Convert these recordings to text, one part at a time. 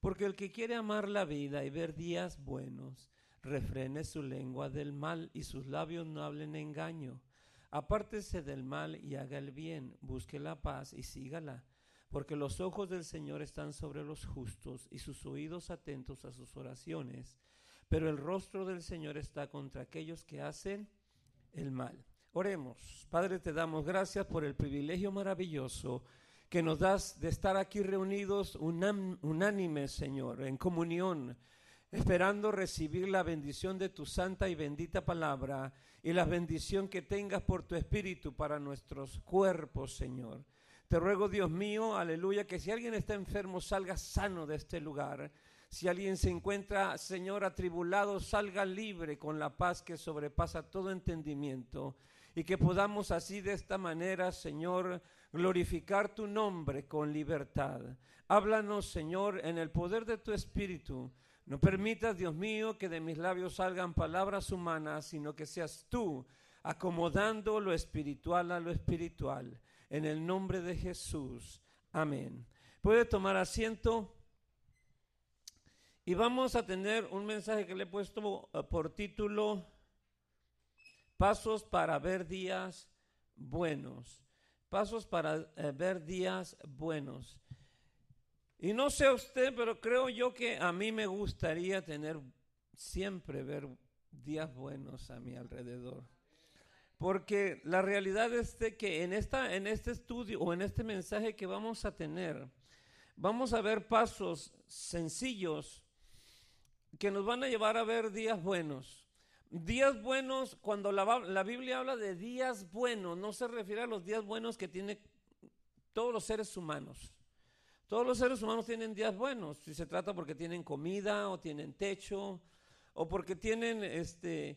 Porque el que quiere amar la vida y ver días buenos, refrene su lengua del mal y sus labios no hablen engaño. Apártese del mal y haga el bien, busque la paz y sígala, porque los ojos del Señor están sobre los justos y sus oídos atentos a sus oraciones, pero el rostro del Señor está contra aquellos que hacen el mal. Oremos. Padre, te damos gracias por el privilegio maravilloso que nos das de estar aquí reunidos unánimes, Señor, en comunión, esperando recibir la bendición de tu santa y bendita palabra y la bendición que tengas por tu Espíritu para nuestros cuerpos, Señor. Te ruego, Dios mío, aleluya, que si alguien está enfermo, salga sano de este lugar. Si alguien se encuentra, Señor, atribulado, salga libre con la paz que sobrepasa todo entendimiento. Y que podamos así de esta manera, Señor, glorificar tu nombre con libertad. Háblanos, Señor, en el poder de tu Espíritu. No permitas, Dios mío, que de mis labios salgan palabras humanas, sino que seas tú acomodando lo espiritual a lo espiritual. En el nombre de Jesús. Amén. Puede tomar asiento. Y vamos a tener un mensaje que le he puesto eh, por título Pasos para ver días buenos. Pasos para eh, ver días buenos. Y no sé usted, pero creo yo que a mí me gustaría tener siempre ver días buenos a mi alrededor. Porque la realidad es que en, esta, en este estudio o en este mensaje que vamos a tener, vamos a ver pasos sencillos que nos van a llevar a ver días buenos. Días buenos, cuando la, Biblia habla de días buenos, no se refiere a los días buenos que tienen todos los seres humanos. Todos los seres humanos tienen días buenos, si se trata porque tienen comida o tienen techo o porque tienen este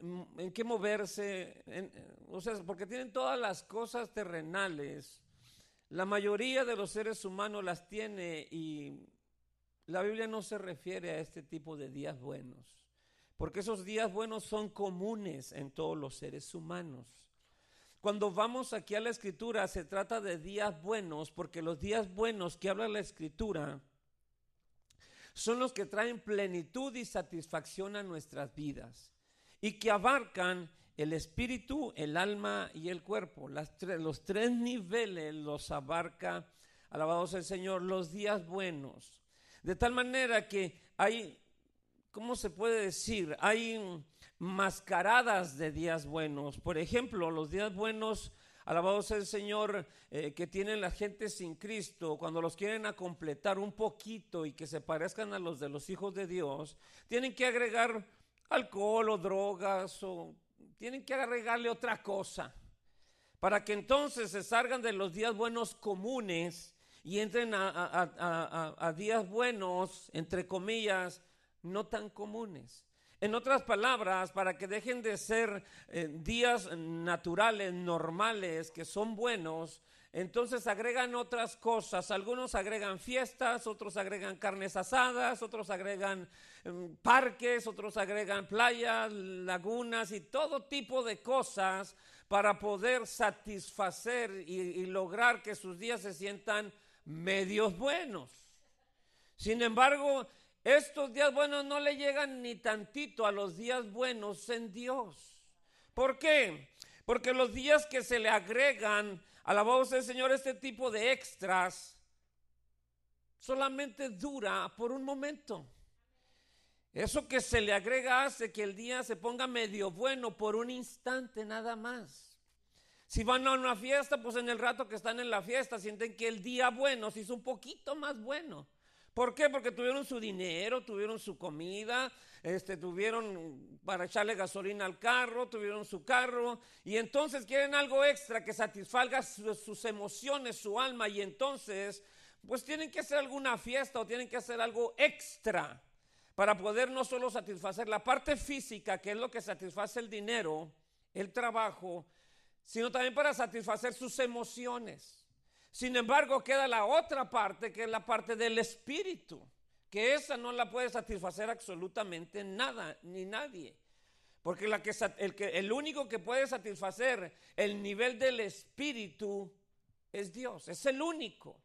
en qué moverse, o sea, porque tienen todas las cosas terrenales. La mayoría de los seres humanos las tiene y la Biblia no se refiere a este tipo de días buenos porque esos días buenos son comunes en todos los seres humanos. Cuando vamos aquí a la escritura se trata de días buenos, porque los días buenos que habla la escritura son los que traen plenitud y satisfacción a nuestras vidas y que abarcan el espíritu, el alma y el cuerpo. los tres niveles los abarca, alabados el Señor, los días buenos. De tal manera que hay ¿cómo se puede decir? Hay mascaradas de días buenos. Por ejemplo, los días buenos, alabados sea el Señor, eh, que tienen la gente sin Cristo, cuando los quieren a completar un poquito y que se parezcan a los de los hijos de Dios, tienen que agregar alcohol o drogas o tienen que agregarle otra cosa para que entonces se salgan de los días buenos comunes y entren a días buenos, entre comillas, no tan comunes. En otras palabras, para que dejen de ser eh, días naturales, normales, que son buenos, entonces agregan otras cosas. Algunos agregan fiestas, otros agregan carnes asadas, otros agregan em, parques, otros agregan playas, lagunas y todo tipo de cosas para poder satisfacer y lograr que sus días se sientan medios buenos. Sin embargo, estos días buenos no le llegan ni tantito a los días buenos en Dios. ¿Por qué? Porque los días que se le agregan a la voz del Señor este tipo de extras solamente dura por un momento. Eso que se le agrega hace que el día se ponga medio bueno por un instante nada más. Si van a una fiesta, pues en el rato que están en la fiesta sienten que el día bueno se hizo un poquito más bueno. ¿Por qué? Porque tuvieron su dinero, tuvieron su comida, este, tuvieron para echarle gasolina al carro, tuvieron su carro y entonces quieren algo extra que satisfaga sus emociones, su alma y entonces pues tienen que hacer alguna fiesta o tienen que hacer algo extra para poder no solo satisfacer la parte física, que es lo que satisface el dinero, el trabajo, sino también para satisfacer sus emociones. Sin embargo, queda la otra parte, que es la parte del espíritu, que esa no la puede satisfacer absolutamente nada, ni nadie. Porque la que, el, que, el único que puede satisfacer el nivel del espíritu es Dios, es el único.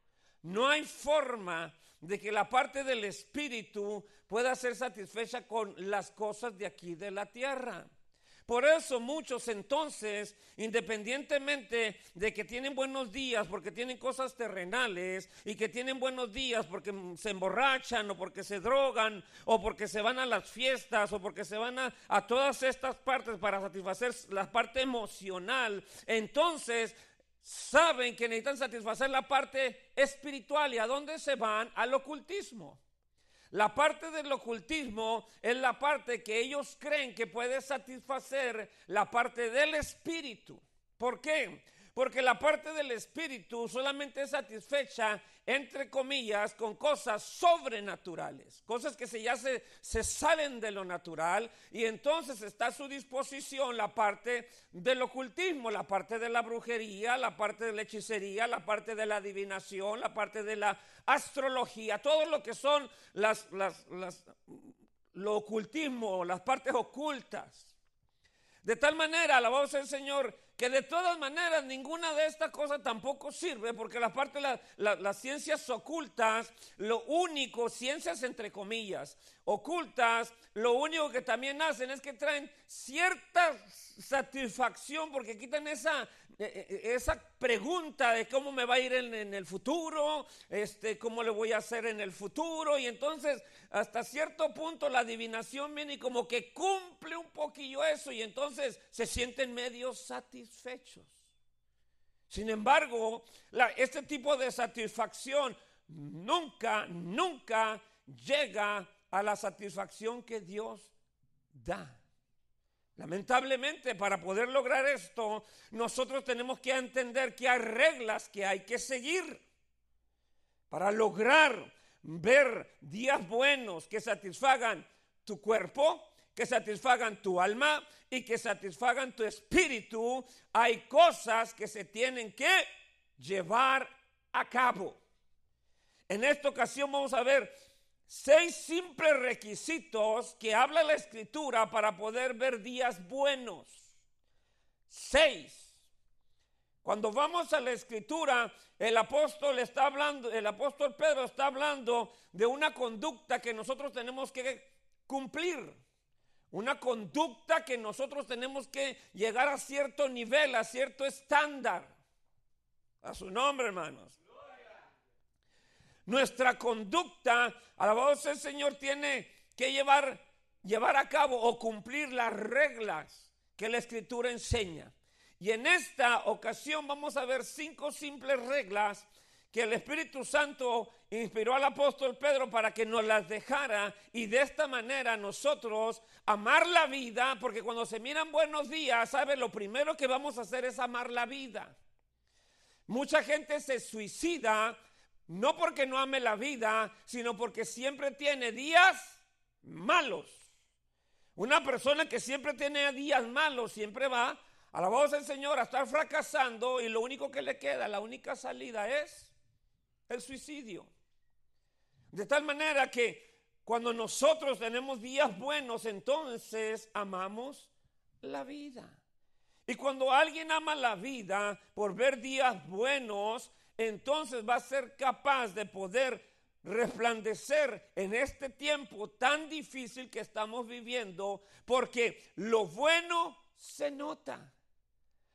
No hay forma de que la parte del espíritu pueda ser satisfecha con las cosas de aquí de la tierra. Por eso muchos entonces, independientemente de que tienen buenos días porque tienen cosas terrenales y que tienen buenos días porque se emborrachan o porque se drogan o porque se van a las fiestas o porque se van a, todas estas partes para satisfacer la parte emocional, entonces saben que necesitan satisfacer la parte espiritual y a dónde se van al ocultismo. La parte del ocultismo es la parte que ellos creen que puede satisfacer la parte del espíritu. ¿Por qué? Porque la parte del espíritu solamente es satisfecha, entre comillas, con cosas sobrenaturales, cosas que se, ya se, se salen de lo natural y entonces está a su disposición la parte del ocultismo, la parte de la brujería, la parte de la hechicería, la parte de la adivinación, la parte de la astrología, todo lo que son las, las, las, lo ocultismo, las partes ocultas. De tal manera, alabado sea Señor, que de todas maneras ninguna de estas cosas tampoco sirve, porque la parte de las ciencias ocultas, lo único, ciencias entre comillas, ocultas, lo único que también hacen es que traen cierta satisfacción, porque quitan esa, esa pregunta de cómo me va a ir en, el futuro, este, cómo le voy a hacer en el futuro, y entonces hasta cierto punto la adivinación viene y como que cumple un poquillo eso, y entonces se sienten medio satisfechos. Sin embargo, este tipo de satisfacción nunca, nunca llega a la satisfacción que Dios da. Lamentablemente, para poder lograr esto, nosotros tenemos que entender que hay reglas que hay que seguir para lograr ver días buenos que satisfagan tu cuerpo, que satisfagan tu alma y que satisfagan tu espíritu. Hay cosas que se tienen que llevar a cabo. En esta ocasión vamos a ver seis simples requisitos que habla la escritura para poder ver días buenos. Seis. Cuando vamos a la escritura, el apóstol está hablando, el apóstol Pedro está hablando de una conducta que nosotros tenemos que cumplir. Una conducta que nosotros tenemos que llegar a cierto nivel, a cierto estándar. A su nombre, hermanos. Nuestra conducta, alabado sea el Señor, tiene que llevar, llevar a cabo o cumplir las reglas que la Escritura enseña. Y en esta ocasión vamos a ver cinco simples reglas que el Espíritu Santo inspiró al apóstol Pedro para que nos las dejara y de esta manera nosotros amar la vida, porque cuando se miran buenos días, ¿sabe? Lo primero que vamos a hacer es amar la vida. Mucha gente se suicida no porque no ame la vida, sino porque siempre tiene días malos. Una persona que siempre tiene días malos siempre va a la voz del Señor a estar fracasando y lo único que le queda, la única salida es el suicidio. De tal manera que cuando nosotros tenemos días buenos, entonces amamos la vida. Y cuando alguien ama la vida por ver días buenos, entonces va a ser capaz de poder resplandecer en este tiempo tan difícil que estamos viviendo, porque lo bueno se nota,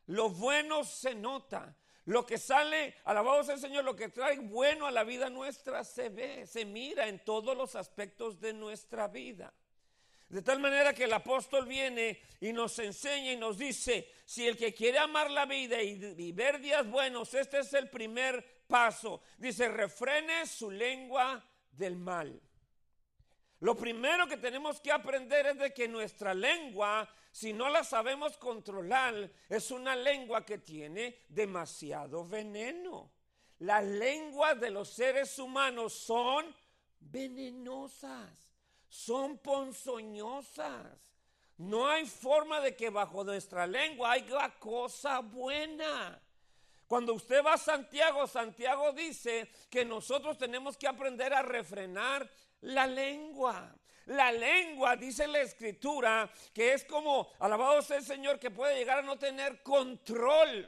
lo bueno se nota. Lo que sale, alabado sea el Señor, lo que trae bueno a la vida nuestra se ve, se mira en todos los aspectos de nuestra vida. De tal manera que el apóstol viene y nos enseña y nos dice, si el que quiere amar la vida y, ver días buenos, este es el primer paso. Dice, refrene su lengua del mal. Lo primero que tenemos que aprender es de que nuestra lengua, si no la sabemos controlar, es una lengua que tiene demasiado veneno. Las lenguas de los seres humanos son venenosas son ponzoñosas. No hay forma de que bajo nuestra lengua haya cosa buena. Cuando usted va a Santiago, Santiago dice que nosotros tenemos que aprender a refrenar la lengua. La lengua, dice la escritura, que es como, alabado sea el Señor, que puede llegar a no tener control.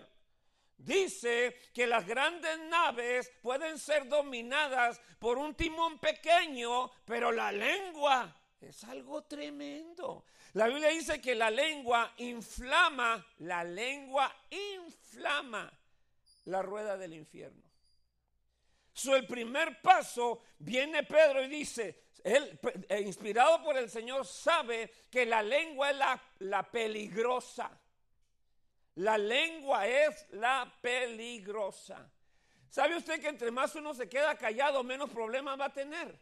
dice que las grandes naves pueden ser dominadas por un timón pequeño, pero la lengua es algo tremendo. La Biblia dice que la lengua inflama, la lengua inflama la rueda del infierno. So, el primer paso viene Pedro y dice, él, eh, inspirado por el Señor, sabe que la lengua es la, la peligrosa. La lengua es la peligrosa. ¿Sabe usted que entre más uno se queda callado, menos problemas va a tener?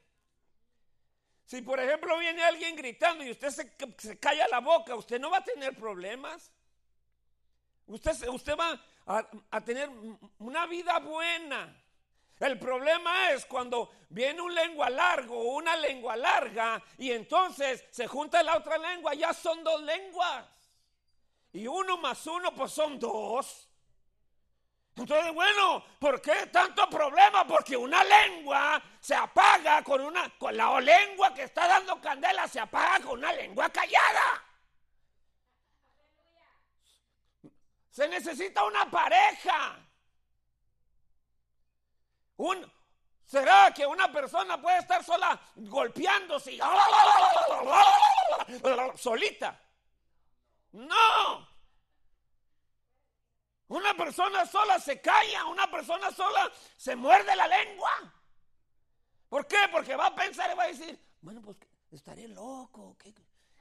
Si por ejemplo viene alguien gritando y usted se, calla la boca, usted no va a tener problemas. Usted, usted va a, a tener una vida buena. El problema es cuando viene un lengua largo o una lengua larga y entonces se junta la otra lengua, ya son dos lenguas. Y uno más uno pues son dos. Entonces, bueno, ¿por qué tanto problema? Porque una lengua se apaga con una, con la lengua que está dando candela se apaga con una lengua callada. Se necesita una pareja. Un, ¿Será que una persona puede estar sola golpeándose solita? No. Una persona sola se calla, una persona sola se muerde la lengua. ¿Por qué? Porque va a pensar y va a decir, bueno, pues estaré loco, ¿qué,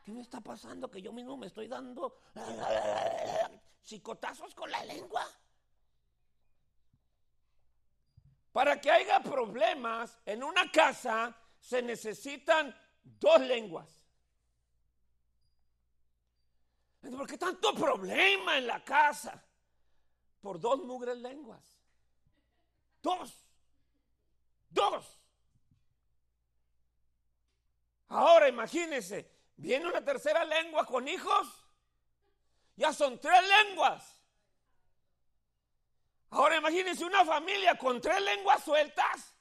me está pasando? Que yo mismo me estoy dando chicotazos con la lengua. Para que haya problemas en una casa se necesitan dos lenguas. ¿Por qué tanto problema en la casa? Por dos mugres lenguas. Dos. Dos. Ahora imagínense, viene una tercera lengua con hijos. Ya son tres lenguas. Ahora imagínense una familia con tres lenguas sueltas.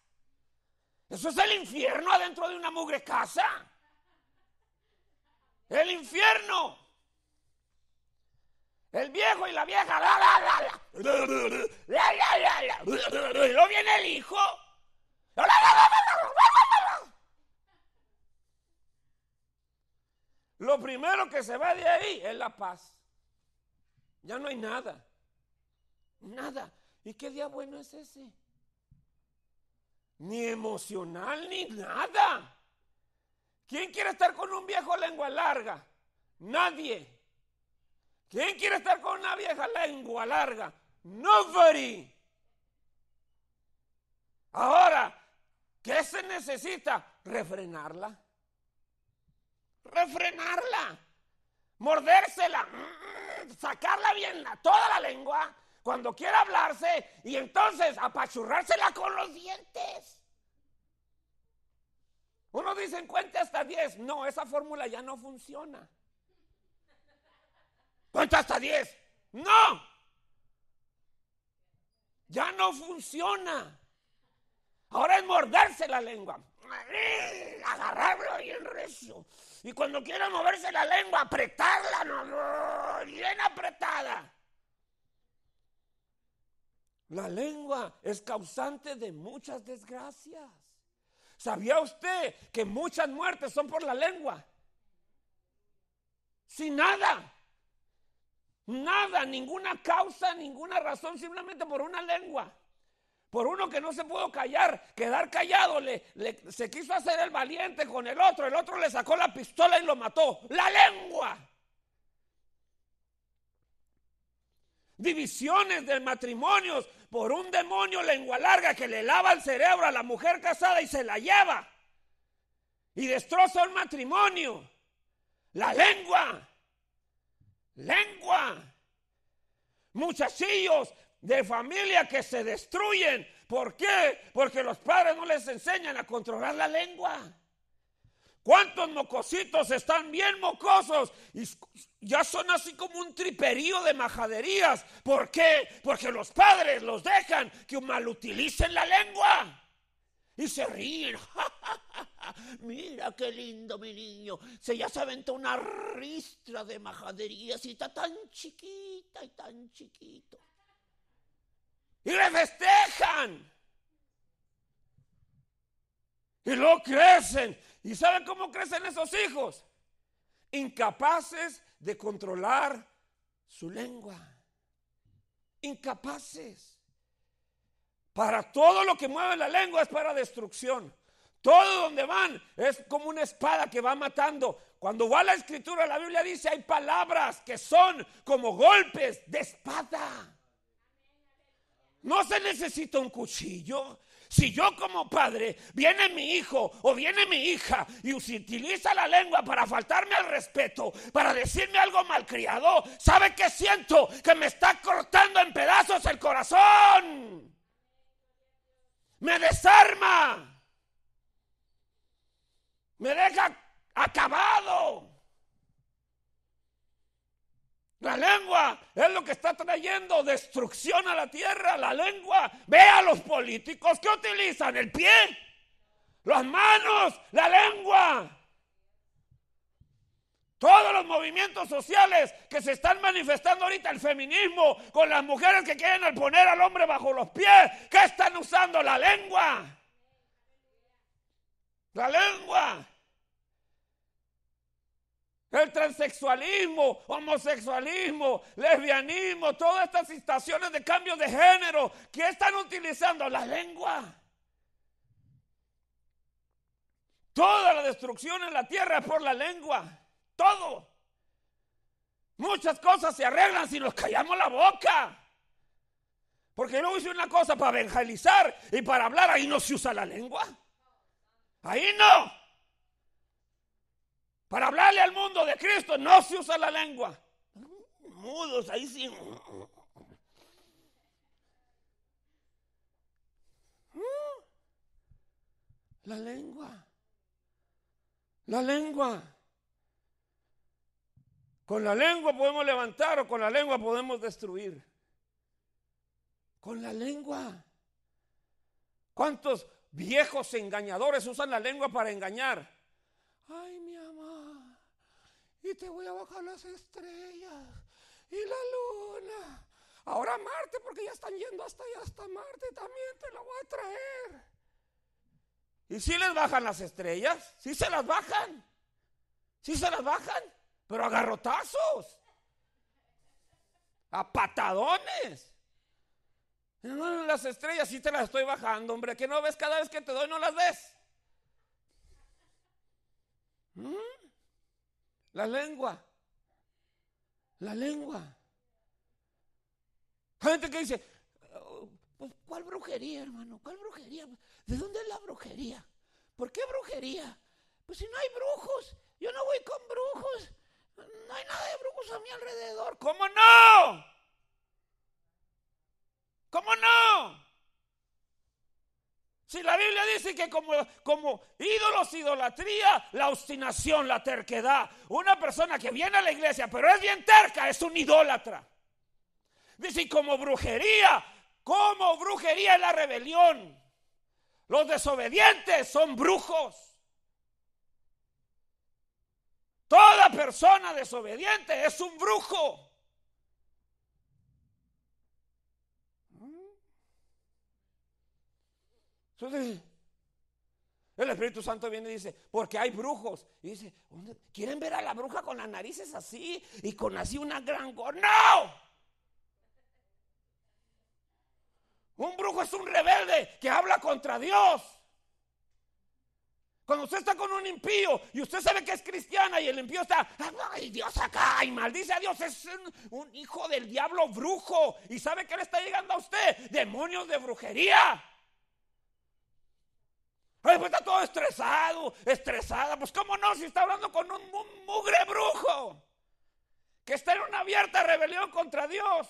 Eso es el infierno adentro de una mugre casa. El infierno. El viejo y la vieja. La, la, la, y luego viene el hijo. Lo primero que se va de ahí es la paz. Ya no hay nada. Nada. ¿Y qué día bueno es ese? Ni emocional ni nada. ¿Quién quiere estar con un viejo lengua larga? Nadie. ¿Quién quiere estar con una vieja lengua larga? Nobody. Ahora, ¿qué se necesita? Refrenarla. Refrenarla. Mordérsela. Mm, sacarla bien, toda la lengua. Cuando quiera hablarse y entonces apachurrársela con los dientes. Uno dice, cuente hasta 10. No, esa fórmula ya no funciona. Cuenta hasta 10. No. Ya no funciona. Ahora es morderse la lengua. Agarrarlo bien recio. Y cuando quiera moverse la lengua, apretarla, no, bien apretada. La lengua es causante de muchas desgracias. ¿Sabía usted que muchas muertes son por la lengua? Sin nada. Nada, ninguna causa, ninguna razón, simplemente por una lengua. Por uno que no se pudo callar, quedar callado, le, se quiso hacer el valiente con el otro, el otro le sacó la pistola y lo mató. La lengua. Divisiones del matrimonio por un demonio lengua larga que le lava el cerebro a la mujer casada y se la lleva. Y destroza el matrimonio. La lengua lengua. Muchachillos de familia que se destruyen. ¿Por qué? Porque los padres no les enseñan a controlar la lengua. ¿Cuántos mocositos están bien mocosos? Y ya son así como un triperío de majaderías. ¿Por qué? Porque los padres los dejan que malutilicen la lengua. Y se ríen. Mira qué lindo mi niño. Se ya se aventó una ristra de majaderías y está tan chiquita y tan chiquito. Y le festejan. Y luego crecen. ¿Y saben cómo crecen esos hijos? Incapaces de controlar su lengua. Incapaces. Para todo lo que mueve la lengua es para destrucción. Todo donde van es como una espada que va matando. Cuando va la escritura, la Biblia dice, hay palabras que son como golpes de espada. No se necesita un cuchillo. Si yo como padre viene mi hijo o viene mi hija y utiliza la lengua para faltarme al respeto, para decirme algo malcriado, ¿sabe qué siento? Que me está cortando en pedazos el corazón. Me desarma. Me deja acabado. La lengua es lo que está trayendo destrucción a la tierra. La lengua. Ve a los políticos que utilizan el pie, las manos, la lengua. Todos los movimientos sociales que se están manifestando ahorita, el feminismo, con las mujeres que quieren poner al hombre bajo los pies, ¿qué están usando? La lengua. La lengua. El transexualismo, homosexualismo, lesbianismo, todas estas situaciones de cambio de género, ¿qué están utilizando? La lengua. Toda la destrucción en la tierra es por la lengua. Todo. Muchas cosas se arreglan si nos callamos la boca. Porque luego hice una cosa para evangelizar y para hablar, ahí no se usa la lengua. Ahí no. Para hablarle al mundo de Cristo no se usa la lengua. Mudos, ahí sí. La lengua. La lengua. Con la lengua podemos levantar o con la lengua podemos destruir. Con la lengua. ¿Cuántos viejos engañadores usan la lengua para engañar? Ay, mi y te voy a bajar las estrellas y la luna. Ahora Marte, porque ya están yendo hasta allá, hasta Marte también te lo voy a traer. ¿Y si les bajan las estrellas? ¿Sí se las bajan? ¿Sí se las bajan? Pero a garrotazos. A patadones. las estrellas sí te las estoy bajando, hombre. Que no ves cada vez que te doy, no las ves. ¿Mm? La lengua. La lengua. Gente que dice, pues, ¿cuál brujería, hermano? ¿Cuál brujería? ¿De dónde es la brujería? ¿Por qué brujería? Pues si no hay brujos, yo no voy con brujos. No hay nada de brujos a mi alrededor. ¿Cómo no? ¿Cómo no? Si la Biblia dice que como, como ídolos, idolatría, la obstinación, la terquedad. Una persona que viene a la iglesia pero es bien terca es un idólatra. Dice, como brujería, como brujería es la rebelión. Los desobedientes son brujos. Toda persona desobediente es un brujo. Entonces, el Espíritu Santo viene y dice, porque hay brujos. Y dice, ¿quieren ver a la bruja con las narices así y con así una gran gorra? ¡No! Un brujo es un rebelde que habla contra Dios. Cuando usted está con un impío y usted sabe que es cristiana y el impío está, ay Dios acá y maldice a Dios, es un, hijo del diablo brujo y sabe que le está llegando a usted demonios de brujería. Pues está todo estresado, estresada. Pues cómo no, si está hablando con un, mugre brujo. Que está en una abierta rebelión contra Dios.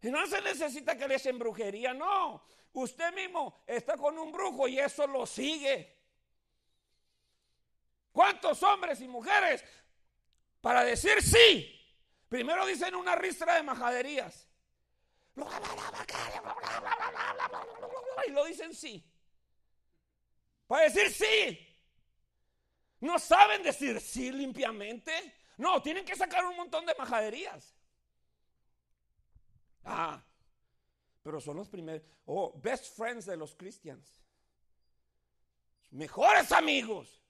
Y no se necesita que le echen brujería, no. Usted mismo está con un brujo y eso lo sigue. ¿Cuántos hombres y mujeres para decir sí? Primero dicen una ristra de majaderías. Y lo dicen sí. Para decir sí. No saben decir sí limpiamente. No, tienen que sacar un montón de majaderías. Ah, pero son los primeros. Oh, best friends de los cristianos. Mejores amigos.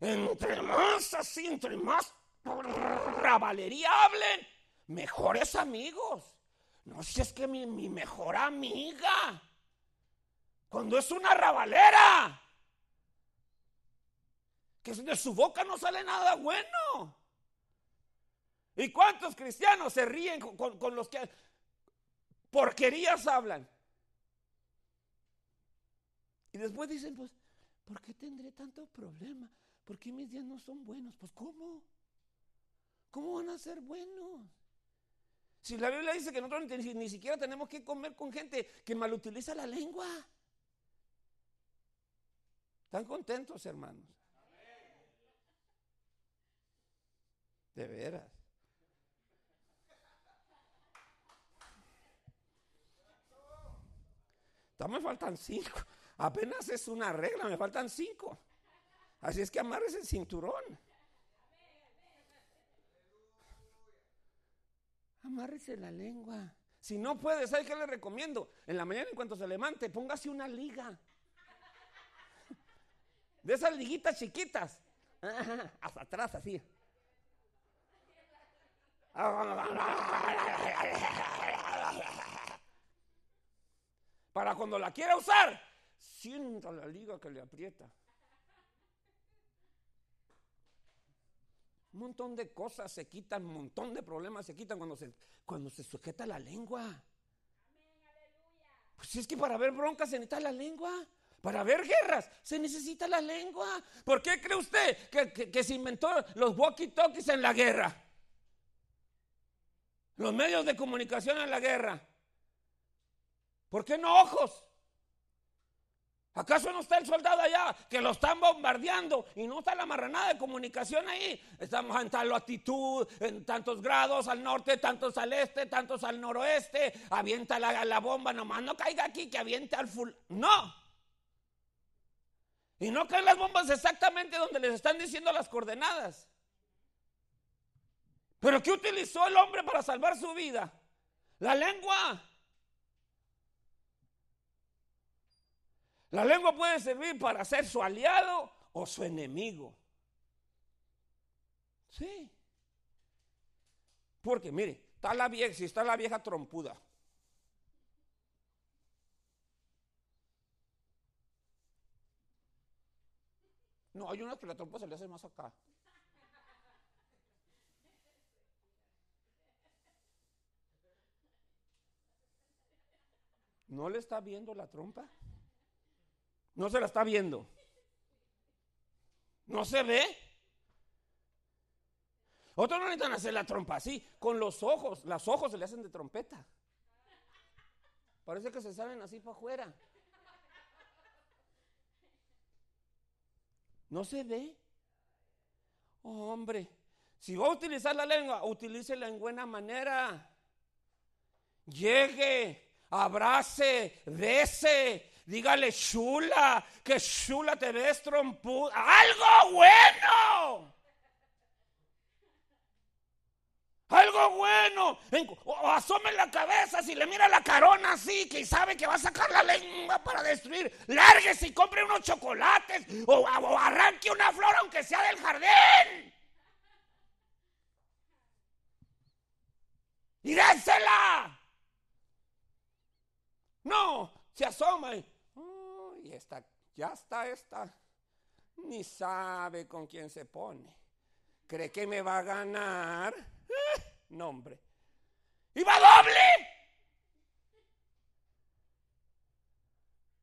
Entre más así, entre más rabalería hablen, mejores amigos. No, si es que mi, mi mejor amiga, cuando es una rabalera, que de su boca no sale nada bueno. ¿Y cuántos cristianos se ríen con, los que porquerías hablan? Y después dicen, pues, ¿por qué tendré tanto problema? ¿Por qué mis días no son buenos? Pues, ¿cómo? ¿Cómo van a ser buenos? Si la Biblia dice que nosotros ni, ni siquiera tenemos que comer con gente que malutiliza la lengua. ¿Están contentos, hermanos? De veras. Me faltan cinco. Apenas es una regla, me faltan cinco. Así es que amarres el cinturón. Amárrese la lengua. Si no puede, ¿sabe qué le recomiendo? En la mañana, en cuanto se levante, póngase una liga. De esas liguitas chiquitas. Hasta atrás, así. Para cuando la quiera usar, sienta la liga que le aprieta. Un montón de cosas se quitan, un montón de problemas se quitan cuando se, cuando se sujeta la lengua. Pues es que para ver broncas se necesita la lengua. Para ver guerras se necesita la lengua. ¿Por qué cree usted que, que se inventó los walkie-talkies en la guerra? Los medios de comunicación en la guerra. ¿Por qué no ojos? ¿Acaso no está el soldado allá que lo están bombardeando y no está la marranada de comunicación ahí? Estamos en tal latitud, en tantos grados al norte, tantos al este, tantos al noroeste. Avienta la, bomba, nomás no caiga aquí, que aviente al full. No. Y no caen las bombas exactamente donde les están diciendo las coordenadas. Pero ¿qué utilizó el hombre para salvar su vida? La lengua. La lengua puede servir para ser su aliado o su enemigo. Sí. Porque mire, está la vieja, si está la vieja trompuda. No, hay una que la trompa se le hace más acá. ¿No le está viendo la trompa? No se la está viendo. No se ve. Otros no necesitan hacer la trompa así, con los ojos. Los ojos se le hacen de trompeta. Parece que se salen así para afuera. No se ve. hombre, si va a utilizar la lengua, utilícela en buena manera. Llegue, abrace, bese, Dígale, chula, que chula te ves trompuda. ¡Algo bueno! Algo bueno. O asome la cabeza si le mira la carona así, que sabe que va a sacar la lengua para destruir. Lárguese y compre unos chocolates. O, arranque una flor aunque sea del jardín. Y désela. No, se asoma ya está esta, ni sabe con quién se pone. ¿Cree que me va a ganar? Eh, no. ¡Y va doble!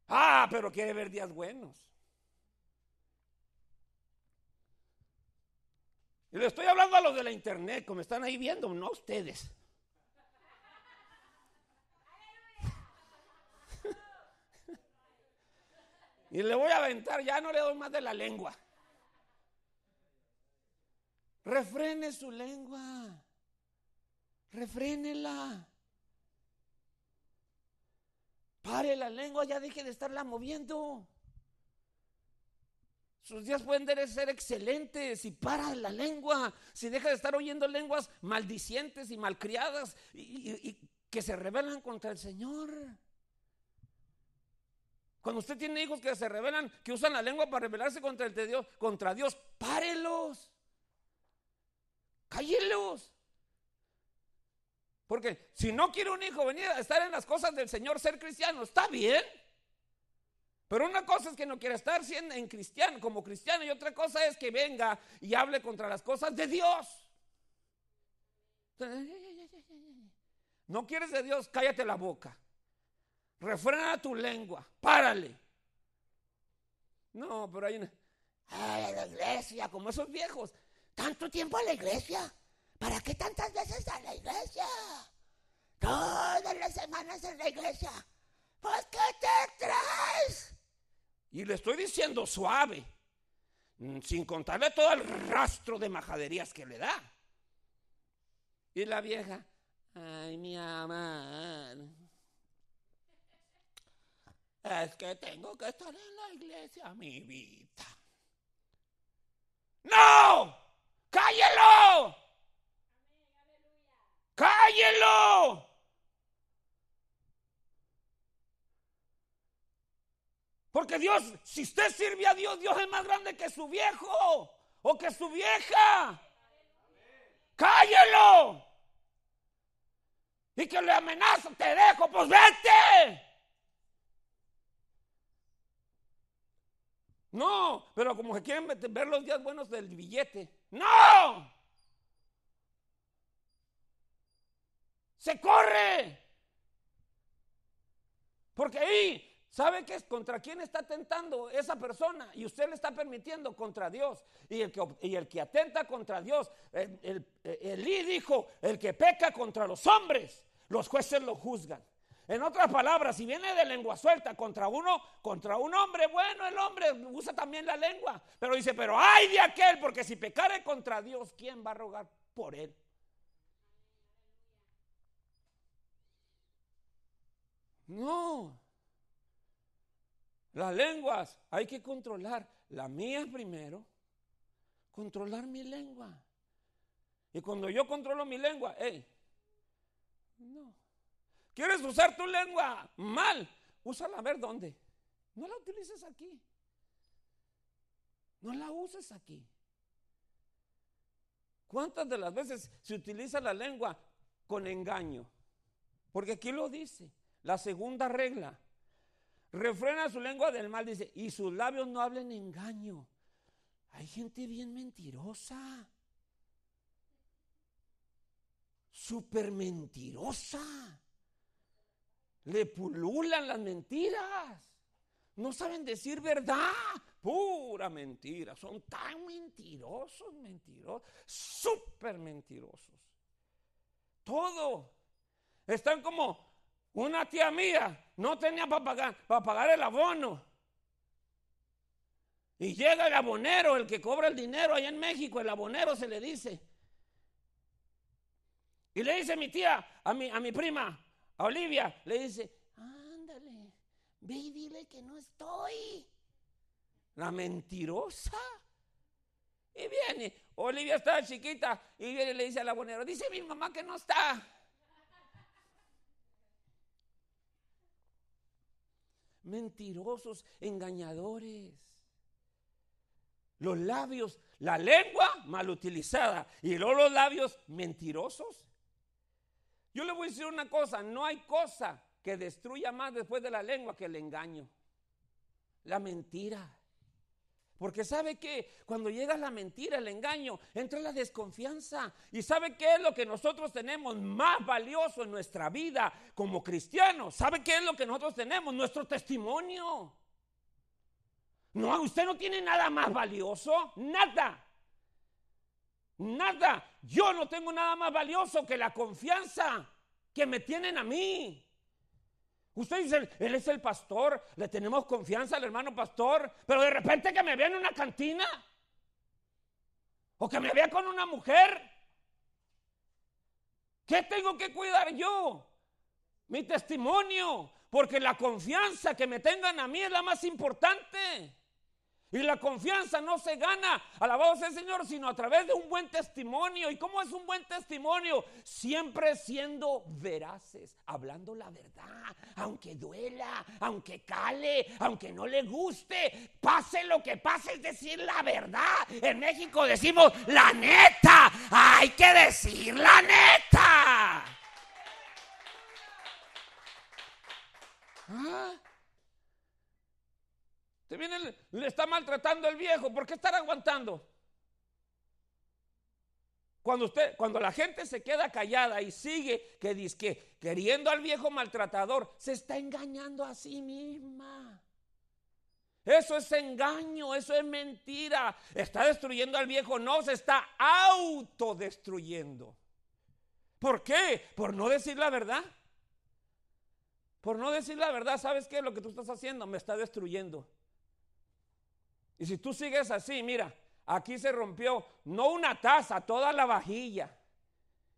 Ah, pero quiere ver días buenos. Y le estoy hablando a los de la internet, como están ahí viendo, no ustedes. Y le voy a aventar, ya no le doy más de la lengua. Refrene su lengua. Refrénela. Pare la lengua, ya deje de estarla moviendo. Sus días pueden ser excelentes si para la lengua, si deja de estar oyendo lenguas maldicientes y malcriadas y, que se rebelan contra el Señor. Cuando usted tiene hijos que se rebelan, que usan la lengua para rebelarse contra el de Dios, contra Dios, párelos. Cállelos. Porque si no quiere un hijo venir a estar en las cosas del Señor, ser cristiano, está bien. Pero una cosa es que no quiera estar siendo en cristiano, como cristiano, y otra cosa es que venga y hable contra las cosas de Dios. No quieres de Dios, cállate la boca. Refrena tu lengua, párale. No, pero hay una. Ay, la iglesia, como esos viejos. Tanto tiempo a la iglesia. ¿Para qué tantas veces a la iglesia? Todas las semanas en la iglesia. Pues, ¿qué te traes? Y le estoy diciendo suave, mm, sin contarle todo el rastro de majaderías que le da. Y la vieja, ay, mi amor, es que tengo que estar en la iglesia, mi vida. ¡No! ¡Cállelo! ¡Cállelo! Porque Dios, si usted sirve a Dios, Dios es más grande que su viejo o que su vieja. Cállelo. Y que le amenaza, te dejo, pues vete. No, pero como que quieren ver los días buenos del billete. No. Se corre. Porque ahí ¿Sabe qué es? ¿Contra quién está atentando esa persona? Y usted le está permitiendo contra Dios. Y el que, y el que atenta contra Dios, el, el, Elí dijo, el que peca contra los hombres, los jueces lo juzgan. En otras palabras, si viene de lengua suelta contra uno, contra un hombre, bueno, el hombre usa también la lengua. Pero dice, pero ay de aquel, porque si pecare contra Dios, ¿quién va a rogar por él? No. Las lenguas hay que controlar. La mía primero. Controlar mi lengua. Y cuando yo controlo mi lengua, hey, no. ¿Quieres usar tu lengua mal? Úsala a ver dónde. No la utilices aquí. No la uses aquí. ¿Cuántas de las veces se utiliza la lengua con engaño? Porque aquí lo dice. La segunda regla refrena su lengua del mal, dice, y sus labios no hablen engaño. Hay gente bien mentirosa. Súper mentirosa. Le pululan las mentiras. No saben decir verdad. Pura mentira. Son tan mentirosos, mentirosos. Súper mentirosos. Todo. Están como una tía mía no tenía para pagar, para pagar el abono. Y llega el abonero, el que cobra el dinero allá en México, el abonero se le dice. Y le dice mi tía, a mi, a mi prima, Olivia, le dice, ándale, ve y dile que no estoy. La mentirosa. Y viene, Olivia está chiquita y viene y le dice al abonero, dice mi mamá que no está. mentirosos, engañadores. Los labios, la lengua mal utilizada y luego los labios mentirosos. Yo le voy a decir una cosa, no hay cosa que destruya más después de la lengua que el engaño, la mentira. Porque sabe que cuando llega la mentira, el engaño, entra la desconfianza. Y sabe qué es lo que nosotros tenemos más valioso en nuestra vida como cristianos. ¿Sabe qué es lo que nosotros tenemos? Nuestro testimonio. No, usted no tiene nada más valioso, nada. Nada. Yo no tengo nada más valioso que la confianza que me tienen a mí. Usted dice, él es el pastor, le tenemos confianza al hermano pastor, pero de repente que me vea en una cantina o que me vea con una mujer, ¿qué tengo que cuidar yo? Mi testimonio, porque la confianza que me tengan a mí es la más importante. Y la confianza no se gana, alabado sea el Señor, sino a través de un buen testimonio. ¿Y cómo es un buen testimonio? Siempre siendo veraces, hablando la verdad, aunque duela, aunque cale, aunque no le guste, pase lo que pase, es decir la verdad. En México decimos la neta, hay que decir la neta. ¿Ah? Viene, le está maltratando el viejo. ¿Por qué estar aguantando? Cuando usted, cuando la gente se queda callada y sigue que dice queriendo al viejo maltratador, se está engañando a sí misma. Eso es engaño, eso es mentira. Está destruyendo al viejo, no, se está autodestruyendo. ¿Por qué? Por no decir la verdad. Por no decir la verdad, ¿sabes qué? Lo que tú estás haciendo me está destruyendo. Y si tú sigues así, mira, aquí se rompió no una taza, toda la vajilla.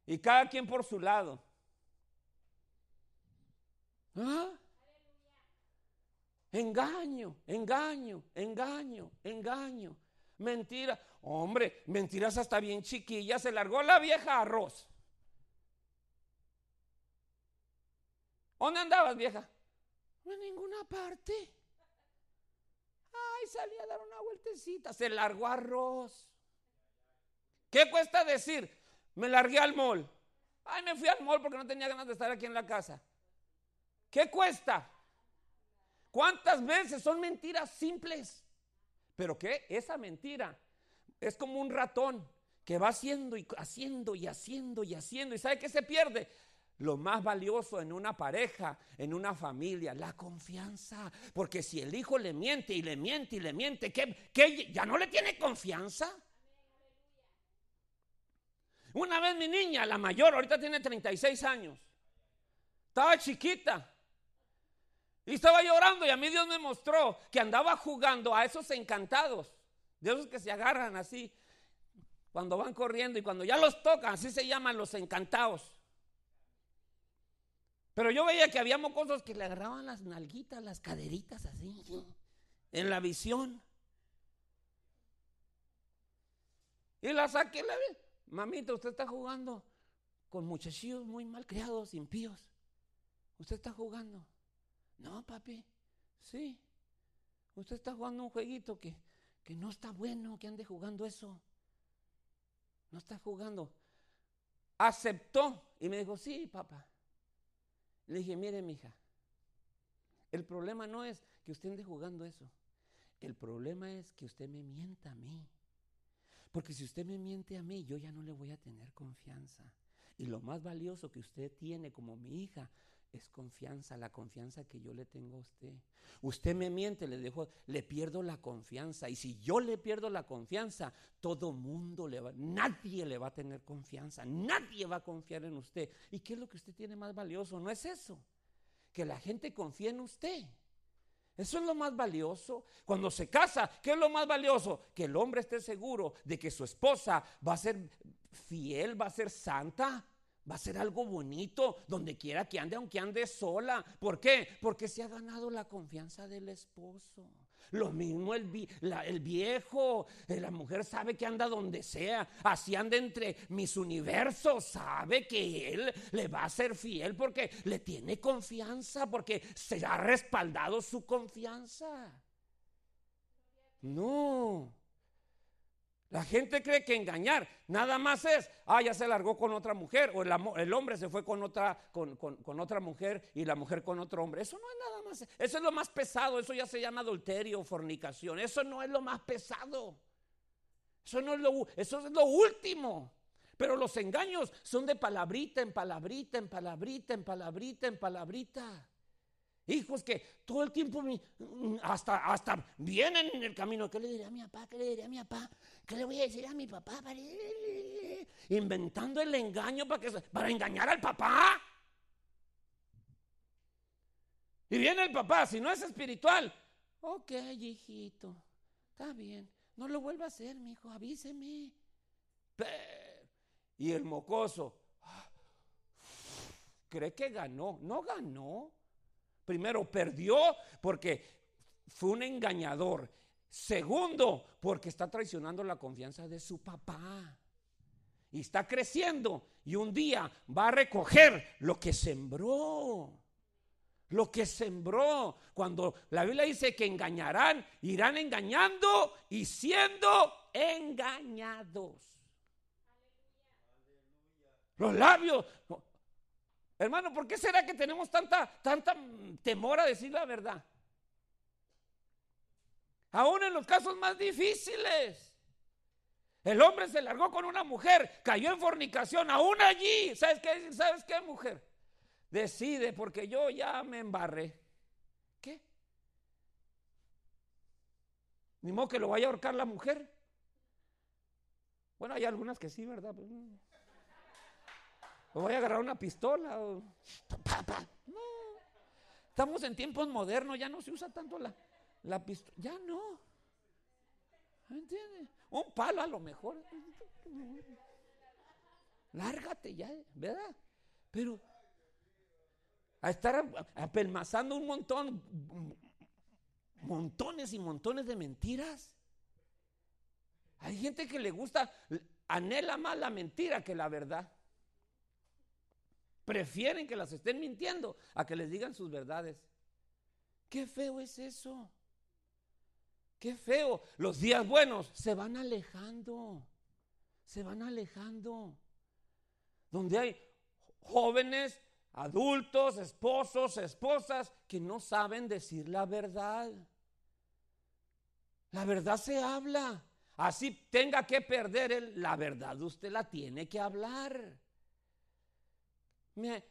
Y cada quien por su lado. ¿Ah? Engaño, engaño, engaño, engaño. Mentira. Hombre, mentiras hasta bien chiquilla. Se largó la vieja arroz. ¿Dónde andabas, vieja? En ninguna parte. Ay, salí a dar una vueltecita. Se largó arroz. ¿Qué cuesta decir? Me largué al mall. Ay, me fui al mall porque no tenía ganas de estar aquí en la casa. ¿Qué cuesta? ¿Cuántas veces son mentiras simples? Pero qué? Esa mentira es como un ratón que va haciendo y haciendo y haciendo y haciendo. ¿Y sabe qué se pierde? Lo más valioso en una pareja, en una familia, la confianza. Porque si el hijo le miente y le miente y le miente, ¿qué, ya no le tiene confianza? Una vez mi niña, la mayor, ahorita tiene 36 años, estaba chiquita y estaba llorando y a mí Dios me mostró que andaba jugando a esos encantados, de esos que se agarran así cuando van corriendo y cuando ya los tocan, así se llaman los encantados. Pero yo veía que había mocosos que le agarraban las nalguitas, las caderitas así, en la visión. Y la saqué, la. Mamita, usted está jugando con muchachillos muy mal criados, impíos. Usted está jugando. No, papi, sí. Usted está jugando un jueguito que, que no está bueno que ande jugando eso. No está jugando. Aceptó y me dijo, sí, papá. Le dije, mire, mija, el problema no es que usted ande jugando eso. El problema es que usted me mienta a mí. Porque si usted me miente a mí, yo ya no le voy a tener confianza. Y lo más valioso que usted tiene como mi hija es confianza, la confianza que yo le tengo a usted. Usted me miente, le dejo, le pierdo la confianza. Y si yo le pierdo la confianza, todo mundo le va, nadie le va a tener confianza, nadie va a confiar en usted. ¿Y qué es lo que usted tiene más valioso? No es eso, que la gente confíe en usted. Eso es lo más valioso. Cuando se casa, ¿qué es lo más valioso? Que el hombre esté seguro de que su esposa va a ser fiel, va a ser santa. Va a ser algo bonito donde quiera que ande, aunque ande sola. ¿Por qué? Porque se ha ganado la confianza del esposo. Lo mismo el, viejo, eh, la mujer sabe que anda donde sea, así anda entre mis universos, sabe que él le va a ser fiel porque le tiene confianza, porque se ha respaldado su confianza. No, la gente cree que engañar nada más es, ah, ya se largó con otra mujer, o el, hombre se fue con otra, con, con, otra mujer y la mujer con otro hombre. Eso no es nada más, eso es lo más pesado, eso ya se llama adulterio fornicación. Eso no es lo más pesado. Eso no es lo, eso es lo último. Pero los engaños son de palabrita en palabrita, en palabrita, en palabrita, en palabrita. Hijos que todo el tiempo hasta, hasta vienen en el camino. ¿Qué le diré a mi papá? ¿Qué le diré a mi papá? ¿Qué le voy a decir a mi papá? Inventando el engaño para, que, para engañar al papá. Y viene el papá, si no es espiritual. Ok, hijito, está bien. No lo vuelva a hacer, mi hijo, avíseme. Y el mocoso cree que ganó. No ganó. Primero perdió porque fue un engañador. Segundo, porque está traicionando la confianza de su papá. Y está creciendo y un día va a recoger lo que sembró. Lo que sembró. Cuando la Biblia dice que engañarán, irán engañando y siendo engañados. Los labios. Hermano, ¿por qué será que tenemos tanta, tanta temor a decir la verdad? Aún en los casos más difíciles. El hombre se largó con una mujer, cayó en fornicación, aún allí. ¿Sabes qué? ¿Sabes qué, mujer? Decide, porque yo ya me embarré. ¿Qué? Ni modo que lo vaya a ahorcar la mujer. Bueno, hay algunas que sí, ¿verdad? Voy a agarrar una pistola. O... No. Estamos en tiempos modernos, ya no se usa tanto la, la pistola. Ya no. ¿Entiendes? Un palo a lo mejor. Lárgate ya, ¿verdad? Pero a estar apelmazando un montón, montones y montones de mentiras. Hay gente que le gusta, anhela más la mentira que la verdad. Prefieren que las estén mintiendo a que les digan sus verdades. Qué feo es eso. Qué feo. Los días buenos se van alejando. Se van alejando. Donde hay jóvenes, adultos, esposos, esposas que no saben decir la verdad. La verdad se habla. Así tenga que perder la verdad, usted la tiene que hablar. Mire,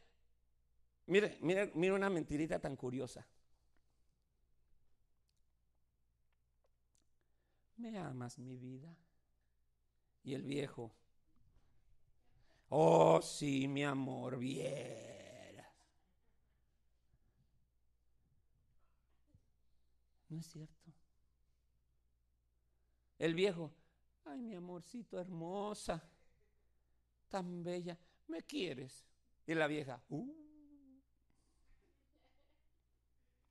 mire, mire, una mentirita tan curiosa. ¿Me amas, mi vida? Y el viejo, oh, sí, mi amor, vieras. No es cierto. El viejo, ay, mi amorcito hermosa, tan bella, ¿me quieres? Y la vieja, uh,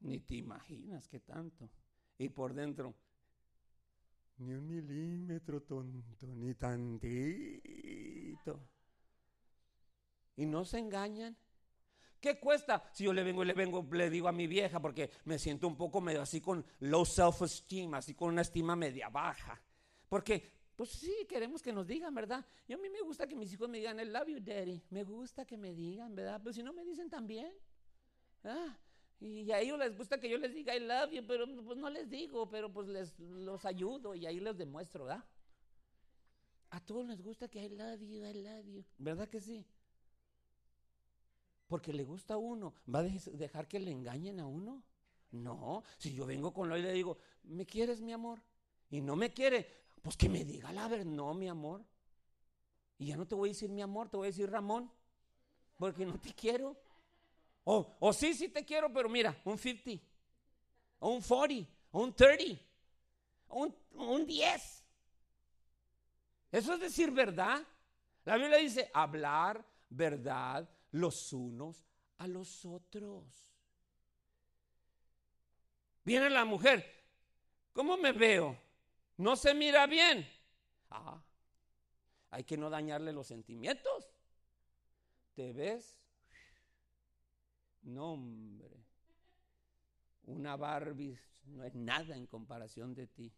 ni te imaginas qué tanto. Y por dentro, ni un milímetro tonto, ni tantito. Y no se engañan. ¿Qué cuesta si yo le vengo y le vengo, le digo a mi vieja, porque me siento un poco medio así con low self-esteem, así con una estima media baja? Porque pues sí, queremos que nos digan, ¿verdad? Y a mí me gusta que mis hijos me digan, I love you, daddy. Me gusta que me digan, ¿verdad? Pero si no me dicen también. ¿verdad? Y a ellos les gusta que yo les diga, I love you, pero pues no les digo, pero pues les los ayudo y ahí les demuestro, ¿verdad? A todos les gusta que I love you, I love you. ¿Verdad que sí? Porque le gusta a uno. ¿Va a dejar que le engañen a uno? No. Si yo vengo con lo y le digo, ¿me quieres, mi amor? Y no me quiere, pues que me diga la verdad, no, mi amor. Y ya no te voy a decir mi amor, te voy a decir Ramón, porque no te quiero. O, o sí, sí te quiero, pero mira, un 50, o un 40, o un 30, un, un 10. Eso es decir verdad. La Biblia dice hablar verdad los unos a los otros. Viene la mujer, ¿cómo me veo? No se mira bien. Ah, hay que no dañarle los sentimientos. ¿Te ves? No, hombre. Una Barbie no es nada en comparación de ti.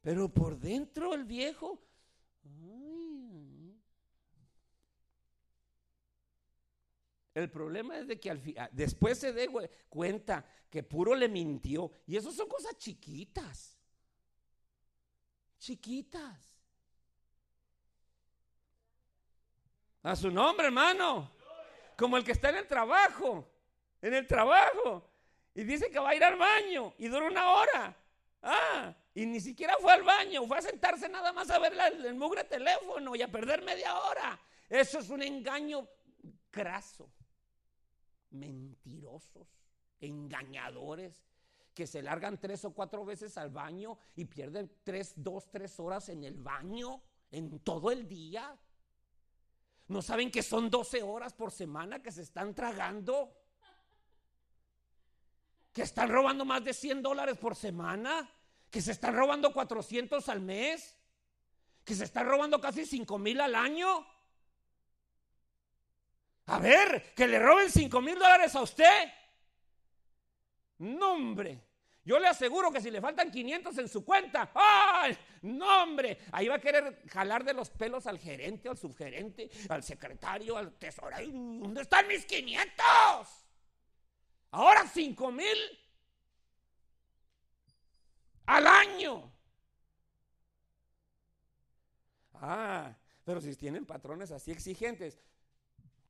Pero por dentro el viejo. el problema es de que ah, después se dé cuenta que puro le mintió. Y eso son cosas chiquitas chiquitas. A su nombre, hermano. Como el que está en el trabajo. En el trabajo. Y dice que va a ir al baño. Y dura una hora. Ah, y ni siquiera fue al baño. Fue a sentarse nada más a ver el mugre teléfono y a perder media hora. Eso es un engaño craso. Mentirosos. Engañadores que se largan tres o cuatro veces al baño y pierden tres, dos, tres horas en el baño en todo el día. ¿No saben que son 12 horas por semana que se están tragando? ¿Que están robando más de 100 dólares por semana? que se están robando 400 al mes, que se están robando casi 5 mil al año. A ver, que le roben 5 mil dólares a usted. No, hombre. Yo le aseguro que si le faltan 500 en su cuenta, ¡ay! No, hombre. Ahí va a querer jalar de los pelos al gerente, al subgerente, al secretario, al tesorero. ¿Dónde están mis 500? Ahora 5 mil al año. Ah, pero si tienen patrones así exigentes.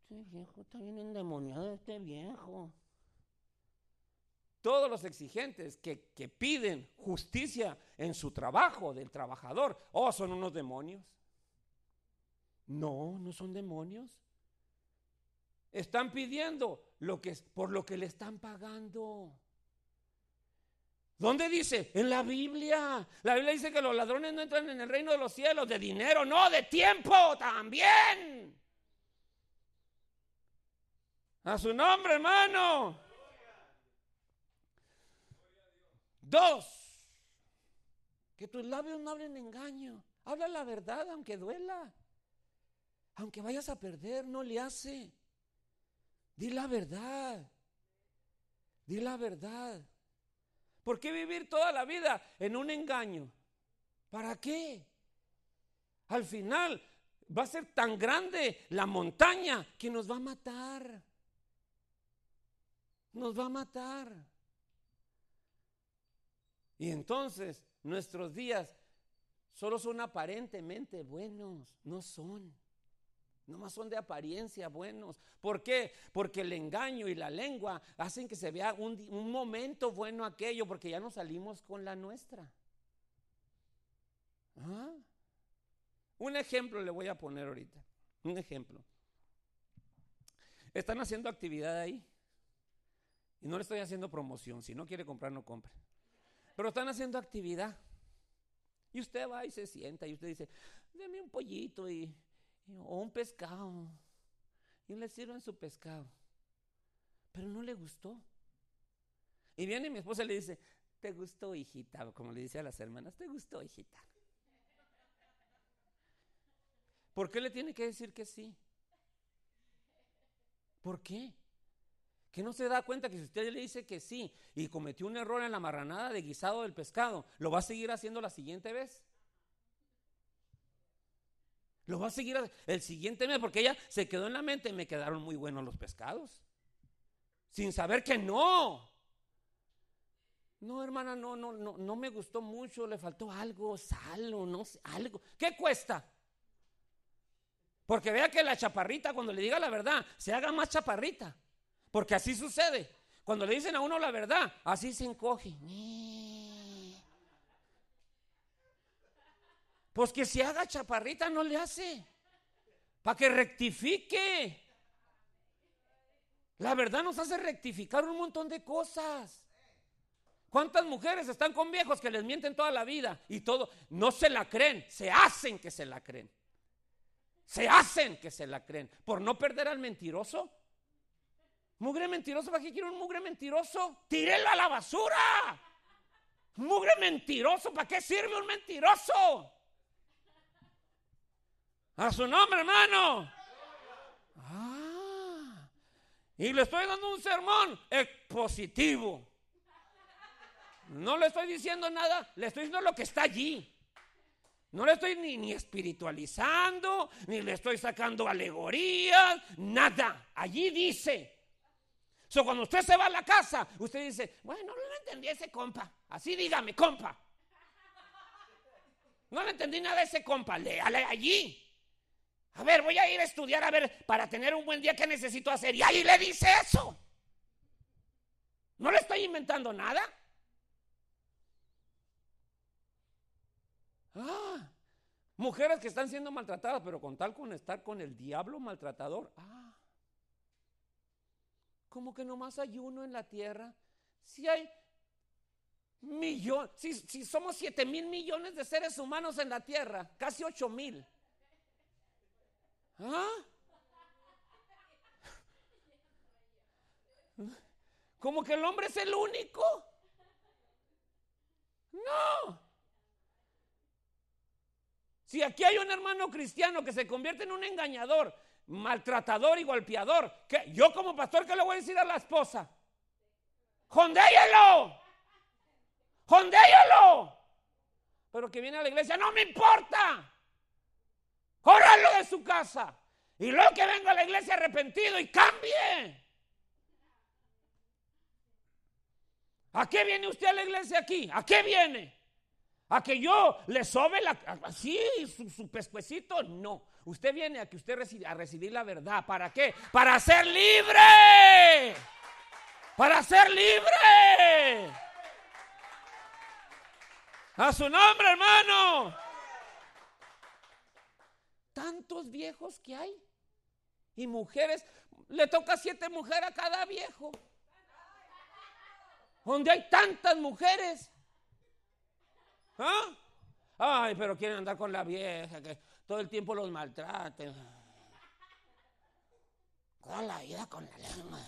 Este viejo está bien endemoniado, este viejo. Todos los exigentes que, que piden justicia en su trabajo del trabajador, oh, son unos demonios. No, no son demonios. Están pidiendo lo que, por lo que le están pagando. ¿Dónde dice? En la Biblia. La Biblia dice que los ladrones no entran en el reino de los cielos, de dinero, no, de tiempo también. A su nombre, hermano. Dos, que tus labios no hablen engaño. Habla la verdad, aunque duela. Aunque vayas a perder, no le hace. Di la verdad. Di la verdad. ¿Por qué vivir toda la vida en un engaño? ¿Para qué? Al final va a ser tan grande la montaña que nos va a matar. Nos va a matar. Y entonces nuestros días solo son aparentemente buenos, no son. Nomás son de apariencia buenos. ¿Por qué? Porque el engaño y la lengua hacen que se vea un, momento bueno aquello, porque ya no salimos con la nuestra. ¿Ah? Un ejemplo le voy a poner ahorita. Un ejemplo. Están haciendo actividad ahí. Y no le estoy haciendo promoción. Si no quiere comprar, no compre. Pero están haciendo actividad. Y usted va y se sienta y usted dice, deme un pollito y o un pescado. Y le sirven su pescado. Pero no le gustó. Y viene mi esposa y le dice, ¿te gustó, hijita? Como le dice a las hermanas, ¿te gustó, hijita? ¿Por qué le tiene que decir que sí? ¿Por qué? Que no se da cuenta que si usted le dice que sí y cometió un error en la marranada de guisado del pescado, ¿lo va a seguir haciendo la siguiente vez? Lo va a seguir el siguiente mes porque ella se quedó en la mente, me quedaron muy buenos los pescados. Sin saber que no. No, hermana, no, no, no, no me gustó mucho, le faltó algo, sal o no sé, algo. ¿Qué cuesta? Porque vea que la chaparrita, cuando le diga la verdad, se haga más chaparrita. Porque así sucede. Cuando le dicen a uno la verdad, así se encoge. Pues que se haga chaparrita no le hace. Para que rectifique. La verdad nos hace rectificar un montón de cosas. ¿Cuántas mujeres están con viejos que les mienten toda la vida y todo? No se la creen, se hacen que se la creen. Se hacen que se la creen. Por no perder al mentiroso. Mugre mentiroso, ¿para qué quiero un mugre mentiroso? Tírelo a la basura. Mugre mentiroso, ¿para qué sirve un mentiroso? A su nombre, hermano. Ah, y le estoy dando un sermón expositivo. No le estoy diciendo nada, le estoy diciendo lo que está allí. No le estoy ni, ni espiritualizando, ni le estoy sacando alegorías, nada. Allí dice. So, cuando usted se va a la casa, usted dice, bueno, no le entendí a ese compa. Así dígame, compa. No le entendí nada a ese compa. Léale allí. A ver, voy a ir a estudiar a ver para tener un buen día qué necesito hacer. Y ahí le dice eso. No le estoy inventando nada. Ah, mujeres que están siendo maltratadas, pero con tal con estar con el diablo maltratador. Ah, como que nomás hay uno en la tierra. Si hay millones, si, somos 7 mil millones de seres humanos en la tierra, casi 8 mil. ¿Ah? Como que el hombre es el único. No. Si aquí hay un hermano cristiano que se convierte en un engañador, maltratador y golpeador, ¿qué? yo como pastor, ¿qué le voy a decir a la esposa? ¡Jondéyelo! ¡Jondéyelo! Pero que viene a la iglesia, no me importa. Córralo de su casa. Y luego que venga a la iglesia arrepentido y cambie. ¿A qué viene usted a la iglesia aquí? ¿A qué viene? ¿A que yo le sobe la, así su, pescuecito? No. Usted viene a que usted a recibir la verdad. ¿Para qué? Para ser libre. Para ser libre. A su nombre, hermano. Tantos viejos que hay. Y mujeres. Le toca siete mujeres a cada viejo. Donde hay tantas mujeres. ¿Ah? Ay, pero quieren andar con la vieja, que todo el tiempo los maltraten. Toda la vida con la lengua.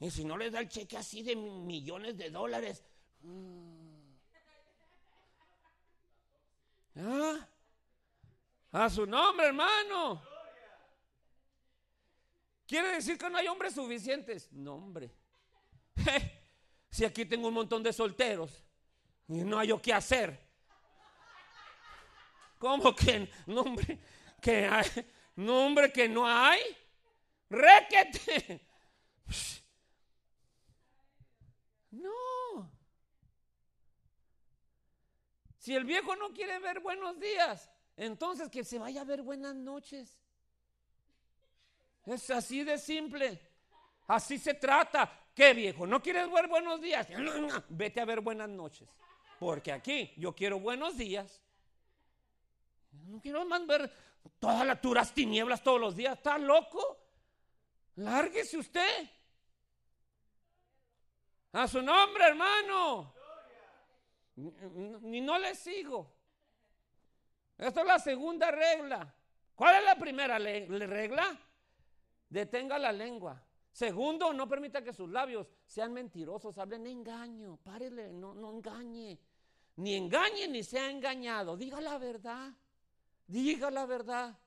Y si no les da el cheque así de millones de dólares. Mm. ¿Ah? A su nombre, hermano. ¿Quiere decir que no hay hombres suficientes? No, hombre. si aquí tengo un montón de solteros y no hay yo qué hacer. ¿Cómo que nombre que? Nombre que no hay? Requete. No. Si el viejo no quiere ver buenos días, entonces que se vaya a ver buenas noches. Es así de simple. Así se trata. ¿Qué viejo? ¿No quieres ver buenos días? Vete a ver buenas noches. Porque aquí yo quiero buenos días. No quiero más ver todas las duras tinieblas todos los días. ¿Está loco? Lárguese usted. A su nombre, hermano. Ni no le sigo. Esta es la segunda regla. ¿Cuál es la primera regla? Detenga la lengua. Segundo, no permita que sus labios sean mentirosos, hablen engaño. Párele, no, no engañe. Ni engañe ni sea engañado. Diga la verdad. Diga la verdad.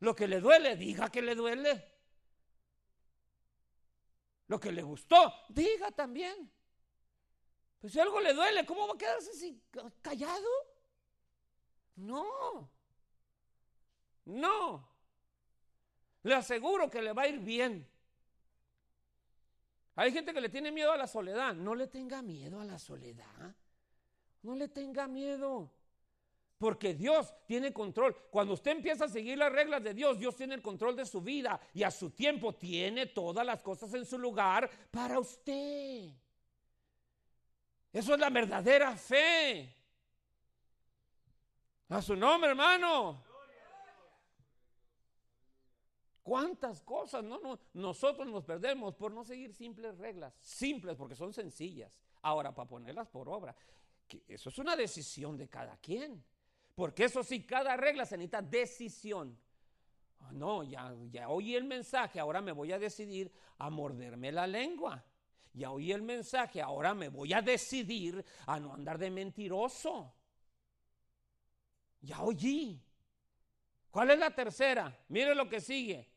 Lo que le duele, diga que le duele. Lo que le gustó, diga también. Pues si algo le duele, ¿cómo va a quedarse así callado? No. No. Le aseguro que le va a ir bien. Hay gente que le tiene miedo a la soledad. No le tenga miedo a la soledad. No le tenga miedo. Porque Dios tiene control. Cuando usted empieza a seguir las reglas de Dios, Dios tiene el control de su vida y a su tiempo tiene todas las cosas en su lugar para usted. Eso es la verdadera fe. A su nombre, hermano. ¿Cuántas cosas no, nosotros nos perdemos por no seguir simples reglas? Simples porque son sencillas. Ahora, para ponerlas por obra, eso es una decisión de cada quien. Porque eso sí, cada regla se necesita decisión. Ah, no, ya, ya oí el mensaje, ahora me voy a decidir a morderme la lengua. Ya oí el mensaje, ahora me voy a decidir a no andar de mentiroso. Ya oí. ¿Cuál es la tercera? Mire lo que sigue.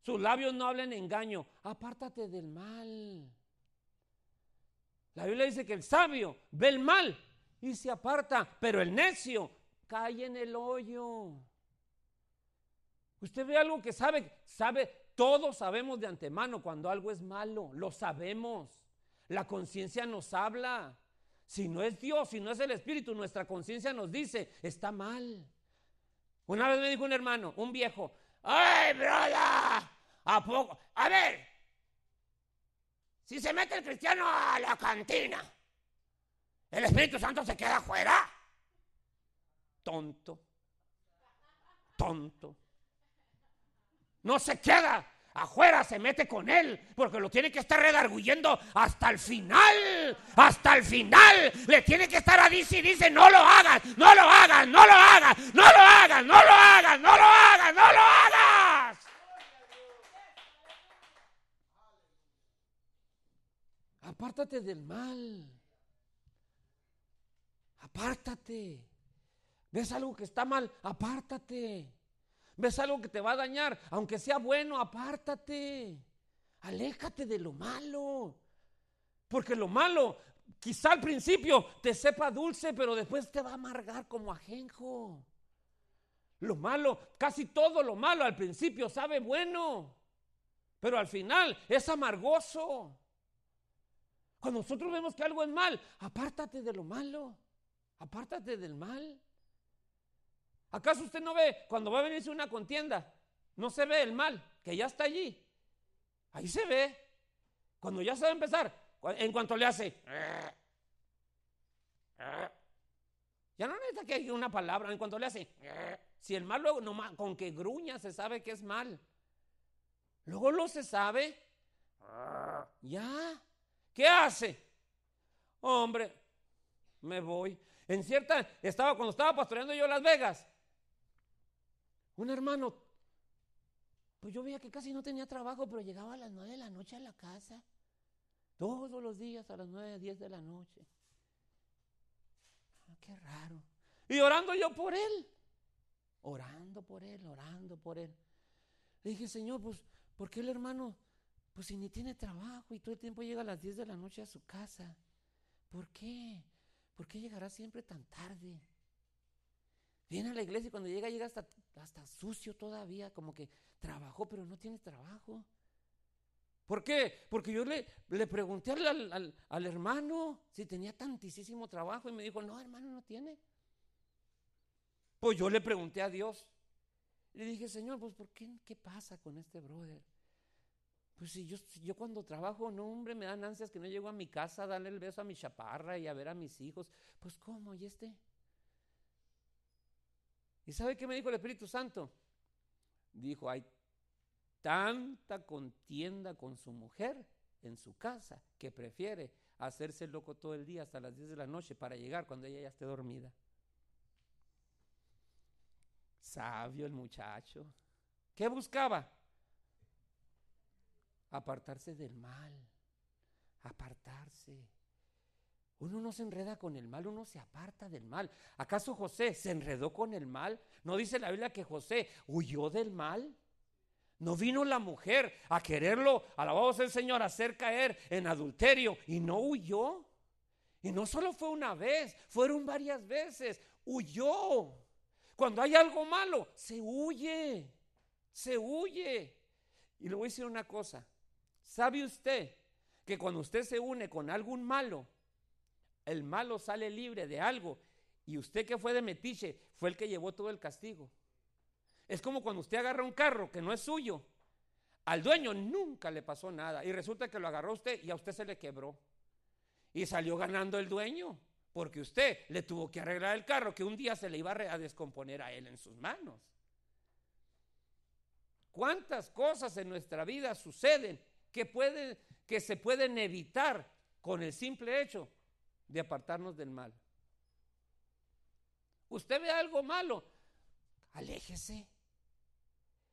Sus labios no hablen engaño. Apártate del mal. La Biblia dice que el sabio ve el mal y se aparta, pero el necio cae en el hoyo. Usted ve algo que sabe, sabe, todos sabemos de antemano cuando algo es malo, lo sabemos. La conciencia nos habla. Si no es Dios, si no es el Espíritu, nuestra conciencia nos dice, está mal. Una vez me dijo un hermano, un viejo, ¡ay, brother! ¿A poco? A ver, si se mete el cristiano a la cantina, ¿el Espíritu Santo se queda afuera? Tonto. Tonto. No se queda afuera, se mete con él, porque lo tiene que estar redarguyendo hasta el final, hasta el final. Le tiene que estar a dice y dice, no lo hagas, no lo hagas, no lo hagas, no lo hagas, no lo hagas, no lo hagas, no lo hagas. Apártate del mal. Apártate. ¿Ves algo que está mal? Apártate. ¿Ves algo que te va a dañar? Aunque sea bueno, apártate. Aléjate de lo malo. Porque lo malo, quizá al principio te sepa dulce, pero después te va a amargar como ajenjo. Lo malo, casi todo lo malo al principio sabe bueno, pero al final es amargoso. Cuando nosotros vemos que algo es mal, apártate de lo malo, apártate del mal. ¿Acaso usted no ve cuando va a venirse una contienda? No se ve el mal, que ya está allí. Ahí se ve. Cuando ya se va a empezar, en cuanto le hace. Ya no necesita que haya una palabra, en cuanto le hace. Si el mal luego, con que gruña se sabe que es mal. Luego lo se sabe. Ya. ¿Qué hace? Hombre, me voy. En cierta, estaba, cuando estaba pastoreando yo Las Vegas, un hermano, pues yo veía que casi no tenía trabajo, pero llegaba a las nueve de la noche a la casa. Todos los días a las nueve, diez de la noche. Ah, qué raro. Y orando yo por él. Orando por él, orando por él. Le dije, Señor, pues, ¿por qué el hermano, pues si ni tiene trabajo y todo el tiempo llega a las diez de la noche a su casa? ¿Por qué? ¿Por qué llegará siempre tan tarde? Viene a la iglesia y cuando llega, llega hasta, hasta sucio todavía, como que trabajó, pero no tiene trabajo. ¿Por qué? Porque yo le, le pregunté al, al, hermano si tenía tantísimo trabajo y me dijo, no, hermano, no tiene. Pues yo le pregunté a Dios. Le dije, Señor, pues ¿por qué? ¿Qué pasa con este brother? Pues si yo, yo cuando trabajo, no, hombre, me dan ansias que no llego a mi casa a darle el beso a mi chaparra y a ver a mis hijos. Pues ¿cómo? ¿Y este? ¿Y sabe qué me dijo el Espíritu Santo? Dijo, hay tanta contienda con su mujer en su casa que prefiere hacerse loco todo el día hasta las 10 de la noche para llegar cuando ella ya esté dormida. Sabio el muchacho. ¿Qué buscaba? Apartarse del mal. Apartarse. Uno no se enreda con el mal, uno se aparta del mal. ¿Acaso José se enredó con el mal? ¿No dice la Biblia que José huyó del mal? ¿No vino la mujer a quererlo, alabado el Señor, a hacer caer en adulterio y no huyó? Y no solo fue una vez, fueron varias veces. Huyó. Cuando hay algo malo, se huye. Se huye. Y le voy a decir una cosa. ¿Sabe usted que cuando usted se une con algún malo, el malo sale libre de algo y usted que fue de metiche fue el que llevó todo el castigo. Es como cuando usted agarra un carro que no es suyo. Al dueño nunca le pasó nada y resulta que lo agarró usted y a usted se le quebró. Y salió ganando el dueño porque usted le tuvo que arreglar el carro que un día se le iba a descomponer a él en sus manos. ¿Cuántas cosas en nuestra vida suceden que, que se pueden evitar con el simple hecho de apartarnos del mal. Usted ve algo malo, aléjese.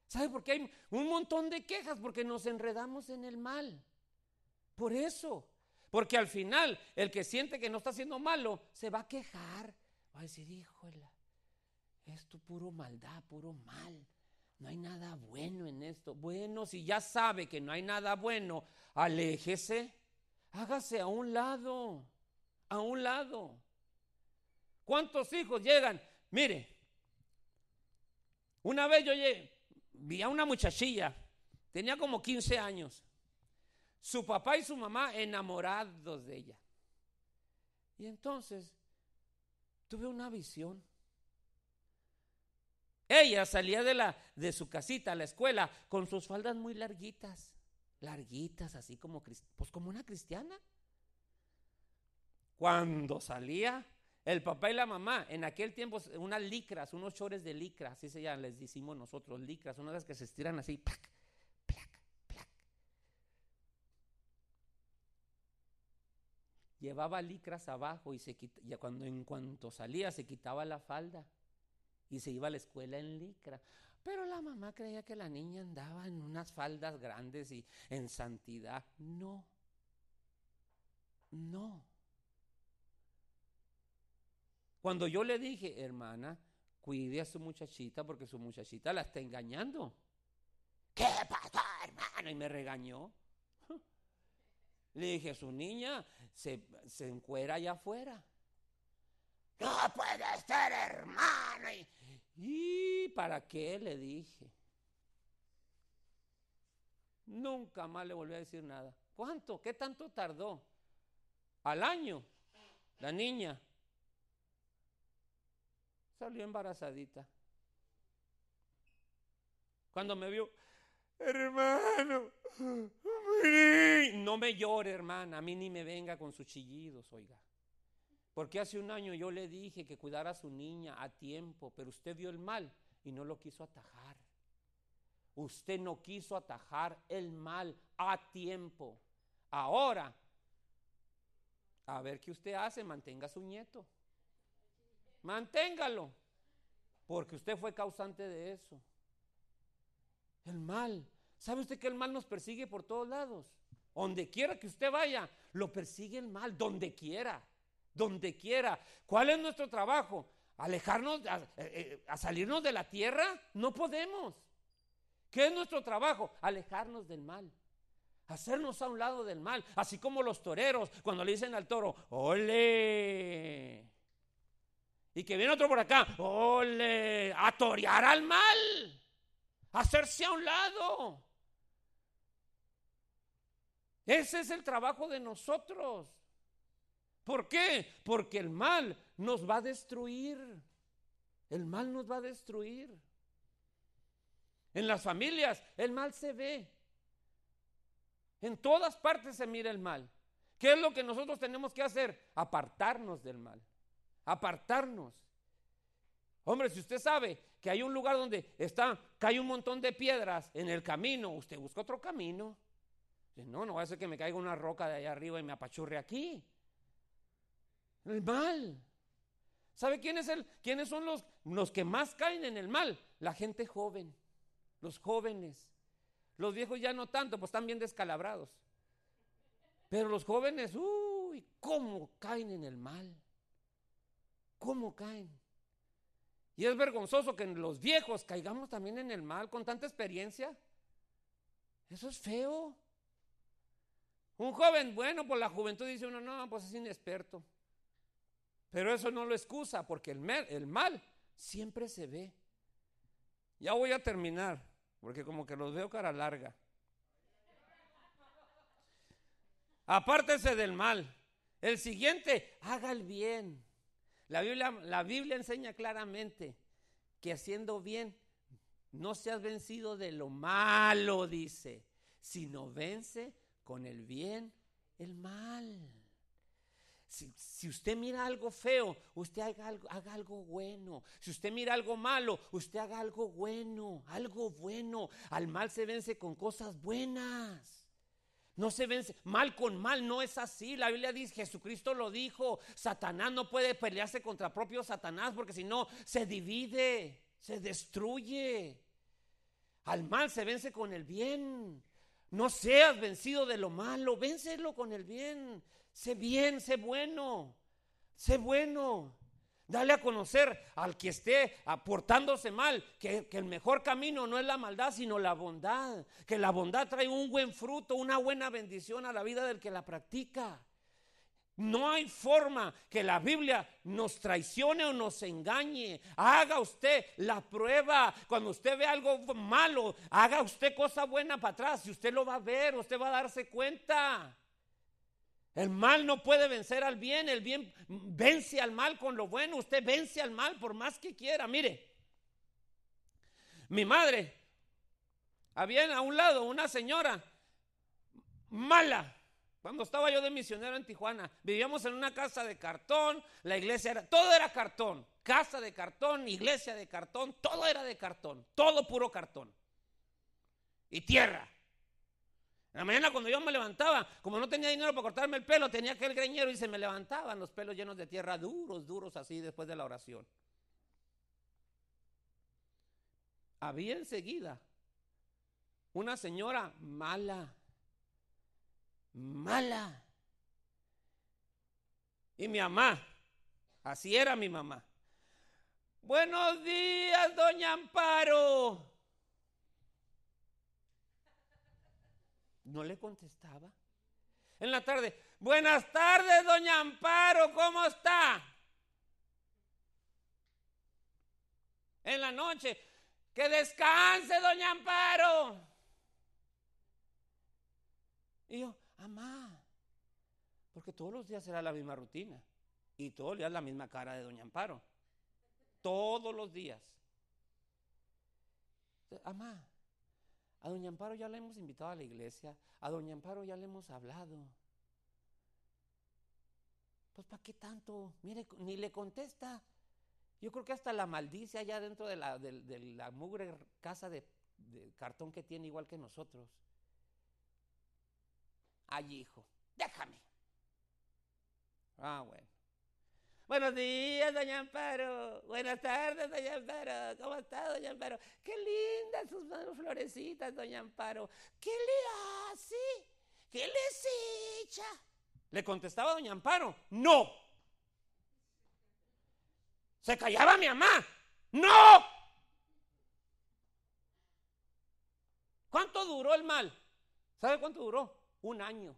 ¿Sabe por qué hay un montón de quejas? Porque nos enredamos en el mal. Por eso. Porque al final, el que siente que no está haciendo malo, se va a quejar. Va a decir, híjole, esto puro maldad, puro mal. No hay nada bueno en esto. Bueno, si ya sabe que no hay nada bueno, aléjese. Hágase a un lado a un lado. ¿Cuántos hijos llegan? Mire, una vez yo vi a una muchachilla, tenía como 15 años, su papá y su mamá enamorados de ella. Y entonces tuve una visión. Ella salía de, la, de su casita a la escuela con sus faldas muy larguitas, larguitas, así como, pues como una cristiana. Cuando salía el papá y la mamá, en aquel tiempo unas licras, unos chores de licra, así se llaman, les decimos nosotros, licras, unas que se estiran así, plac, plac, plac. Llevaba licras abajo y se ya cuando en cuanto salía se quitaba la falda y se iba a la escuela en licra. Pero la mamá creía que la niña andaba en unas faldas grandes y en santidad. No. No. Cuando yo le dije, hermana, cuide a su muchachita porque su muchachita la está engañando. ¿Qué pasó, hermano? Y me regañó. Le dije, su niña se, se encuera allá afuera. No puede ser, hermano. Y, ¿Y para qué? Le dije. Nunca más le volví a decir nada. ¿Cuánto? ¿Qué tanto tardó? Al año, la niña salió embarazadita. Cuando me vio, hermano, no me llore, hermana, a mí ni me venga con sus chillidos, oiga. Porque hace un año yo le dije que cuidara a su niña a tiempo, pero usted vio el mal y no lo quiso atajar. Usted no quiso atajar el mal a tiempo. Ahora, a ver qué usted hace, mantenga a su nieto. Manténgalo, porque usted fue causante de eso. El mal. ¿Sabe usted que el mal nos persigue por todos lados? Donde quiera que usted vaya, lo persigue el mal, donde quiera, donde quiera. ¿Cuál es nuestro trabajo? ¿Alejarnos, a, eh, eh, a salirnos de la tierra? No podemos. ¿Qué es nuestro trabajo? Alejarnos del mal. Hacernos a un lado del mal. Así como los toreros, cuando le dicen al toro, ole. Y que viene otro por acá, ole. A torear al mal. Hacerse a un lado. Ese es el trabajo de nosotros. ¿Por qué? Porque el mal nos va a destruir. El mal nos va a destruir. En las familias el mal se ve. En todas partes se mira el mal. ¿Qué es lo que nosotros tenemos que hacer? Apartarnos del mal. Apartarnos. Hombre, si usted sabe que hay un lugar donde está, cae un montón de piedras en el camino, usted busca otro camino. No, no va a ser que me caiga una roca de allá arriba y me apachurre aquí. El mal. ¿Sabe quién es el, quiénes son los, los que más caen en el mal? La gente joven, los jóvenes. Los viejos ya no tanto, pues están bien descalabrados. Pero los jóvenes, uy, ¿cómo caen en el mal? ¿Cómo caen? Y es vergonzoso que los viejos caigamos también en el mal con tanta experiencia. Eso es feo. Un joven, bueno, por la juventud dice uno, no, pues es inexperto. Pero eso no lo excusa, porque el mal, el mal siempre se ve. Ya voy a terminar, porque como que los veo cara larga. Apártese del mal. El siguiente, haga el bien. La Biblia, la Biblia enseña claramente que haciendo bien no seas vencido de lo malo, dice, sino vence con el bien el mal. Si, usted mira algo feo, usted haga algo, haga algo bueno. Si usted mira algo malo, usted haga algo bueno, algo bueno. Al mal se vence con cosas buenas. No se vence mal con mal, no es así. La Biblia dice, Jesucristo lo dijo, Satanás no puede pelearse contra propio Satanás porque si no se divide, se destruye. Al mal se vence con el bien. No seas vencido de lo malo, véncelo con el bien. Sé bien, sé bueno, sé bueno. Dale a conocer al que esté aportándose mal que, que, el mejor camino no es la maldad, sino la bondad. Que la bondad trae un buen fruto, una buena bendición a la vida del que la practica. No hay forma que la Biblia nos traicione o nos engañe. Haga usted la prueba. Cuando usted ve algo malo, haga usted cosa buena para atrás. Y usted lo va a ver, usted va a darse cuenta. El mal no puede vencer al bien, el bien vence al mal con lo bueno. Usted vence al mal por más que quiera. Mire, mi madre, había a un lado una señora mala cuando estaba yo de misionero en Tijuana, vivíamos en una casa de cartón, la iglesia era, todo era cartón, casa de cartón, iglesia de cartón, todo era de cartón, todo puro cartón. Y tierra. La mañana cuando yo me levantaba, como no tenía dinero para cortarme el pelo, tenía aquel greñero y se me levantaban los pelos llenos de tierra, duros, duros así después de la oración. Había enseguida una señora mala mala. Y mi mamá, Así era mi mamá. Buenos días, doña Amparo. No le contestaba. En la tarde, buenas tardes, doña Amparo, ¿cómo está? En la noche, que descanse, doña Amparo. Y yo, mamá, porque todos los días era la misma rutina y todos los días la misma cara de doña Amparo. Todos los días. Amá, a doña Amparo ya le hemos invitado a la iglesia, a doña Amparo ya le hemos hablado. Pues ¿para qué tanto? Mire, ni le contesta. Yo creo que hasta la maldice allá dentro de la, de, la mugre casa de, de cartón que tiene igual que nosotros. Ay, hijo, déjame. Ah, bueno. Buenos días, doña Amparo. Buenas tardes, doña Amparo. ¿Cómo está, doña Amparo? Qué lindas sus florecitas, doña Amparo. ¿Qué le hace? ¿Qué les echa? Le contestaba doña Amparo. No. Se callaba mi mamá. No. ¿Cuánto duró el mal? ¿Sabe cuánto duró? Un año.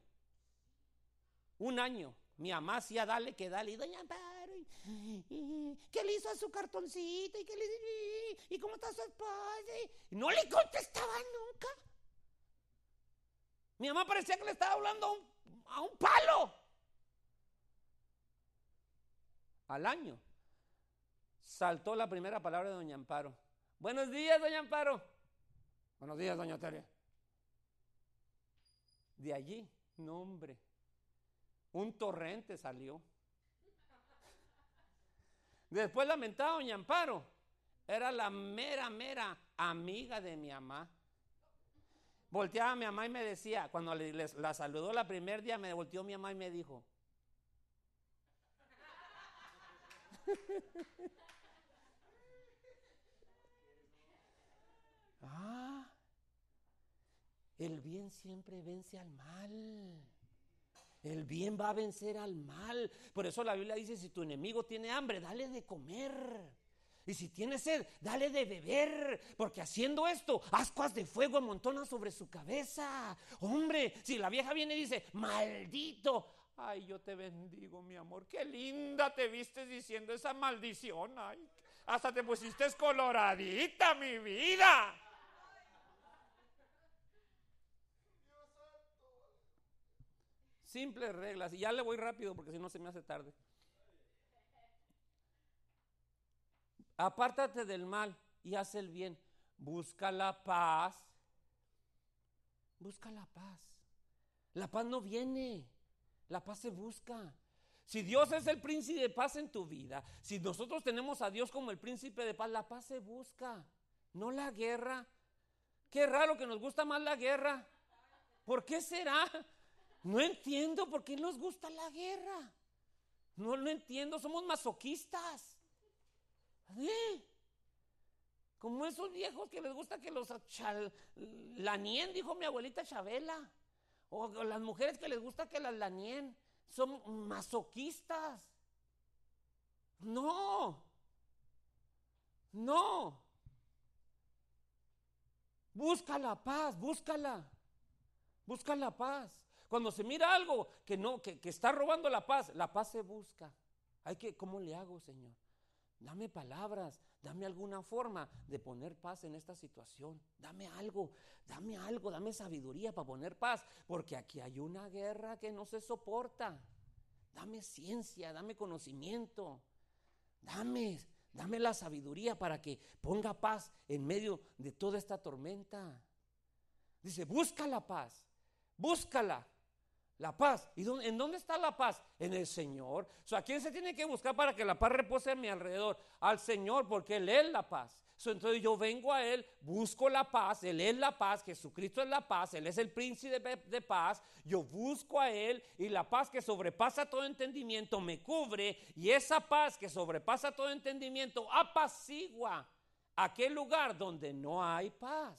Un año. Mi mamá hacía dale que dale. Doña Amparo ¿Qué le hizo a su cartoncito? ¿Y, qué le, ¿Y cómo está su esposa? Y no le contestaba nunca. Mi mamá parecía que le estaba hablando a un, a un palo. Al año saltó la primera palabra de Doña Amparo. Buenos días, Doña Amparo. Buenos días, Doña Teria. De allí, no hombre, un torrente salió. Después lamentaba doña Amparo. Era la mera, mera amiga de mi mamá. Volteaba a mi mamá y me decía, cuando la saludó la primer día, me volteó mi mamá y me dijo. ah, el bien siempre vence al mal. El bien va a vencer al mal. Por eso la Biblia dice, si tu enemigo tiene hambre, dale de comer. Y si tiene sed, dale de beber, porque haciendo esto, ascuas de fuego amontonan sobre su cabeza. Hombre, si la vieja viene y dice, maldito, ay, yo te bendigo, mi amor, qué linda te vistes diciendo esa maldición, ay, hasta te pusiste coloradita, mi vida. Simples reglas. Y ya le voy rápido porque si no se me hace tarde. Apártate del mal y haz el bien. Busca la paz. Busca la paz. La paz no viene. La paz se busca. Si Dios es el príncipe de paz en tu vida, si nosotros tenemos a Dios como el príncipe de paz, la paz se busca, no la guerra. Qué raro que nos gusta más la guerra. ¿Por qué será? No entiendo por qué nos gusta la guerra. No lo entiendo, somos masoquistas. ¿Eh? Como esos viejos que les gusta que los lanien, dijo mi abuelita Chabela. O las mujeres que les gusta que las lanien. Son masoquistas. No. No. Busca la paz, búscala. Busca la paz. Cuando se mira algo que no, que, está robando la paz, la paz se busca. Hay que, ¿cómo le hago, Señor? Dame palabras, dame alguna forma de poner paz en esta situación. Dame algo, dame algo, dame sabiduría para poner paz, porque aquí hay una guerra que no se soporta. Dame ciencia, dame conocimiento. Dame, dame la sabiduría para que ponga paz en medio de toda esta tormenta. Dice, busca la paz, búscala. La paz. ¿Y en dónde está la paz? En el Señor. O ¿a quién se tiene que buscar para que la paz repose a mi alrededor? Al Señor, porque Él es la paz. entonces yo vengo a Él, busco la paz, Él es la paz, Jesucristo es la paz, Él es el príncipe de paz. Yo busco a Él y la paz que sobrepasa todo entendimiento me cubre y esa paz que sobrepasa todo entendimiento apacigua aquel lugar donde no hay paz.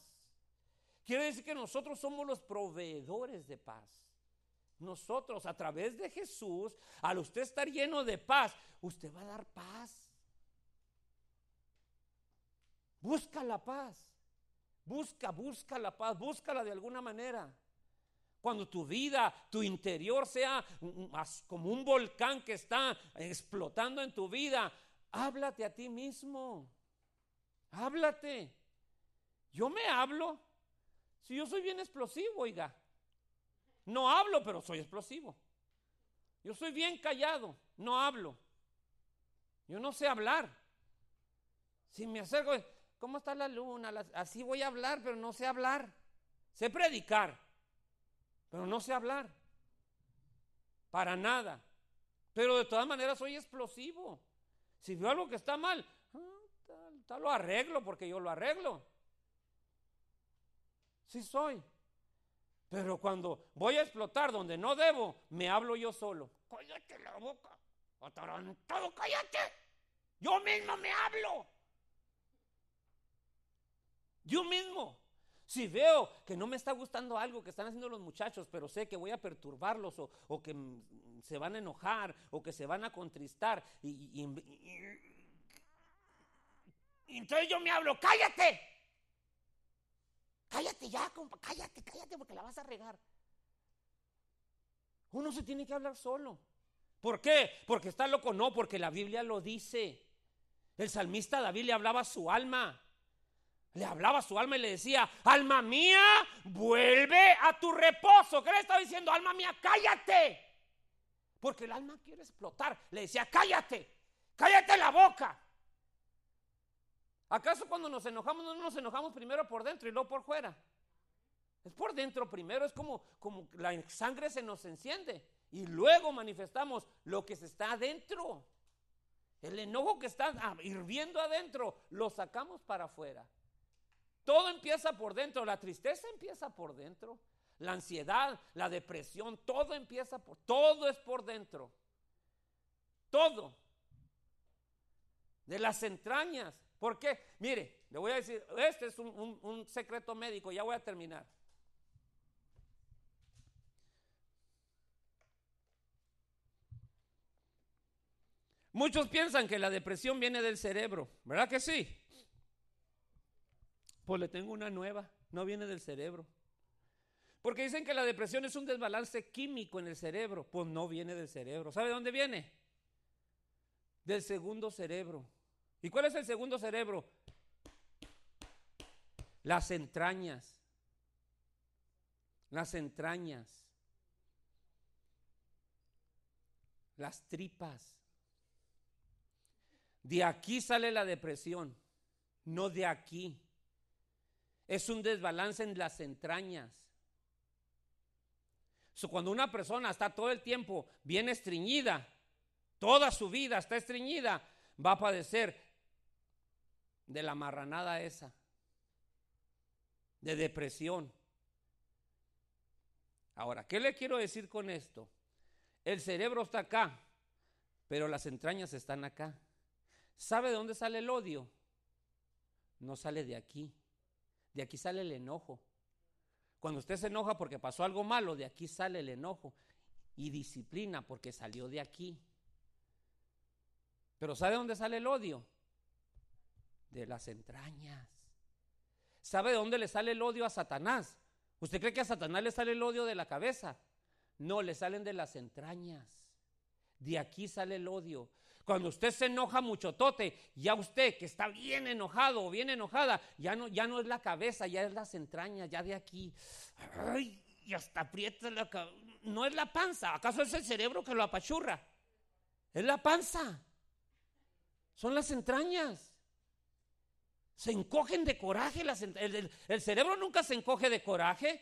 Quiere decir que nosotros somos los proveedores de paz. Nosotros a través de Jesús, al usted estar lleno de paz, usted va a dar paz. Busca la paz. Busca, busca la paz, búscala de alguna manera. Cuando tu vida, tu interior sea como un volcán que está explotando en tu vida, háblate a ti mismo. Háblate. Yo me hablo. Si yo soy bien explosivo, oiga. No hablo, pero soy explosivo. Yo soy bien callado, no hablo. Yo no sé hablar. Si me acerco, ¿cómo está la luna? Así voy a hablar, pero no sé hablar. Sé predicar, pero no sé hablar. Para nada. Pero de todas maneras soy explosivo. Si veo algo que está mal, ah, lo arreglo porque yo lo arreglo. Sí soy. Pero cuando voy a explotar donde no debo, me hablo yo solo. Cállate la boca. Atarantado, cállate. Yo mismo me hablo. Yo mismo. Si veo que no me está gustando algo que están haciendo los muchachos, pero sé que voy a perturbarlos o, que se van a enojar o que se van a contristar, y, entonces yo me hablo, cállate. Cállate ya, compa, cállate, cállate porque la vas a regar. Uno se tiene que hablar solo. ¿Por qué? Porque está loco, no, porque la Biblia lo dice. El salmista David le hablaba a su alma. Le hablaba a su alma y le decía, alma mía, vuelve a tu reposo. ¿Qué le estaba diciendo? Alma mía, cállate. Porque el alma quiere explotar. Le decía, cállate, cállate la boca. ¿Acaso cuando nos enojamos no nos enojamos primero por dentro y luego por fuera? Es por dentro primero, es como, como la sangre se nos enciende y luego manifestamos lo que se está adentro. El enojo que está hirviendo adentro lo sacamos para afuera. Todo empieza por dentro, la tristeza empieza por dentro, la ansiedad, la depresión, todo empieza por, todo es por dentro. Todo. De las entrañas. ¿Por qué? Mire, le voy a decir, este es un, un secreto médico, ya voy a terminar. Muchos piensan que la depresión viene del cerebro, ¿verdad que sí? Pues le tengo una nueva, no viene del cerebro. Porque dicen que la depresión es un desbalance químico en el cerebro. Pues no viene del cerebro. ¿Sabe dónde viene? Del segundo cerebro. ¿Y cuál es el segundo cerebro? Las entrañas. Las entrañas. Las tripas. De aquí sale la depresión, no de aquí. Es un desbalance en las entrañas. cuando una persona está todo el tiempo bien estreñida, toda su vida está estreñida, va a padecer de la marranada esa, de depresión. Ahora, ¿qué le quiero decir con esto? El cerebro está acá, pero las entrañas están acá. ¿Sabe de dónde sale el odio? No sale de aquí. De aquí sale el enojo. Cuando usted se enoja porque pasó algo malo, de aquí sale el enojo. Y disciplina porque salió de aquí. Pero ¿sabe dónde sale el odio? De las entrañas. ¿Sabe de dónde le sale el odio a Satanás? ¿Usted cree que a Satanás le sale el odio de la cabeza? No, le salen de las entrañas. De aquí sale el odio. Cuando usted se enoja mucho, tote, ya usted que está bien enojado o bien enojada, ya no, ya no es la cabeza, ya es las entrañas, ya de aquí. Y hasta aprieta la No es la panza, ¿acaso es el cerebro que lo apachurra? Es la panza. Son las entrañas. Se encogen de coraje. el, el, cerebro nunca se encoge de coraje.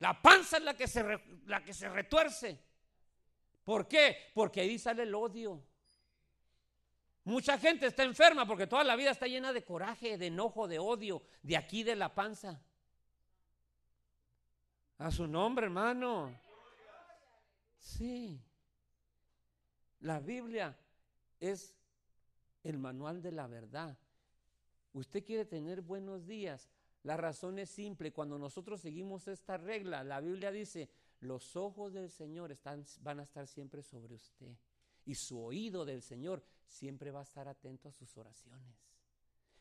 La panza es la que se, la que se retuerce. ¿Por qué? Porque ahí sale el odio. Mucha gente está enferma porque toda la vida está llena de coraje, de enojo, de odio, de aquí de la panza. A su nombre, hermano. Sí. La Biblia es el manual de la verdad. Usted quiere tener buenos días. La razón es simple. Cuando nosotros seguimos esta regla, la Biblia dice, los ojos del Señor van a estar siempre sobre usted y su oído del Señor siempre va a estar atento a sus oraciones.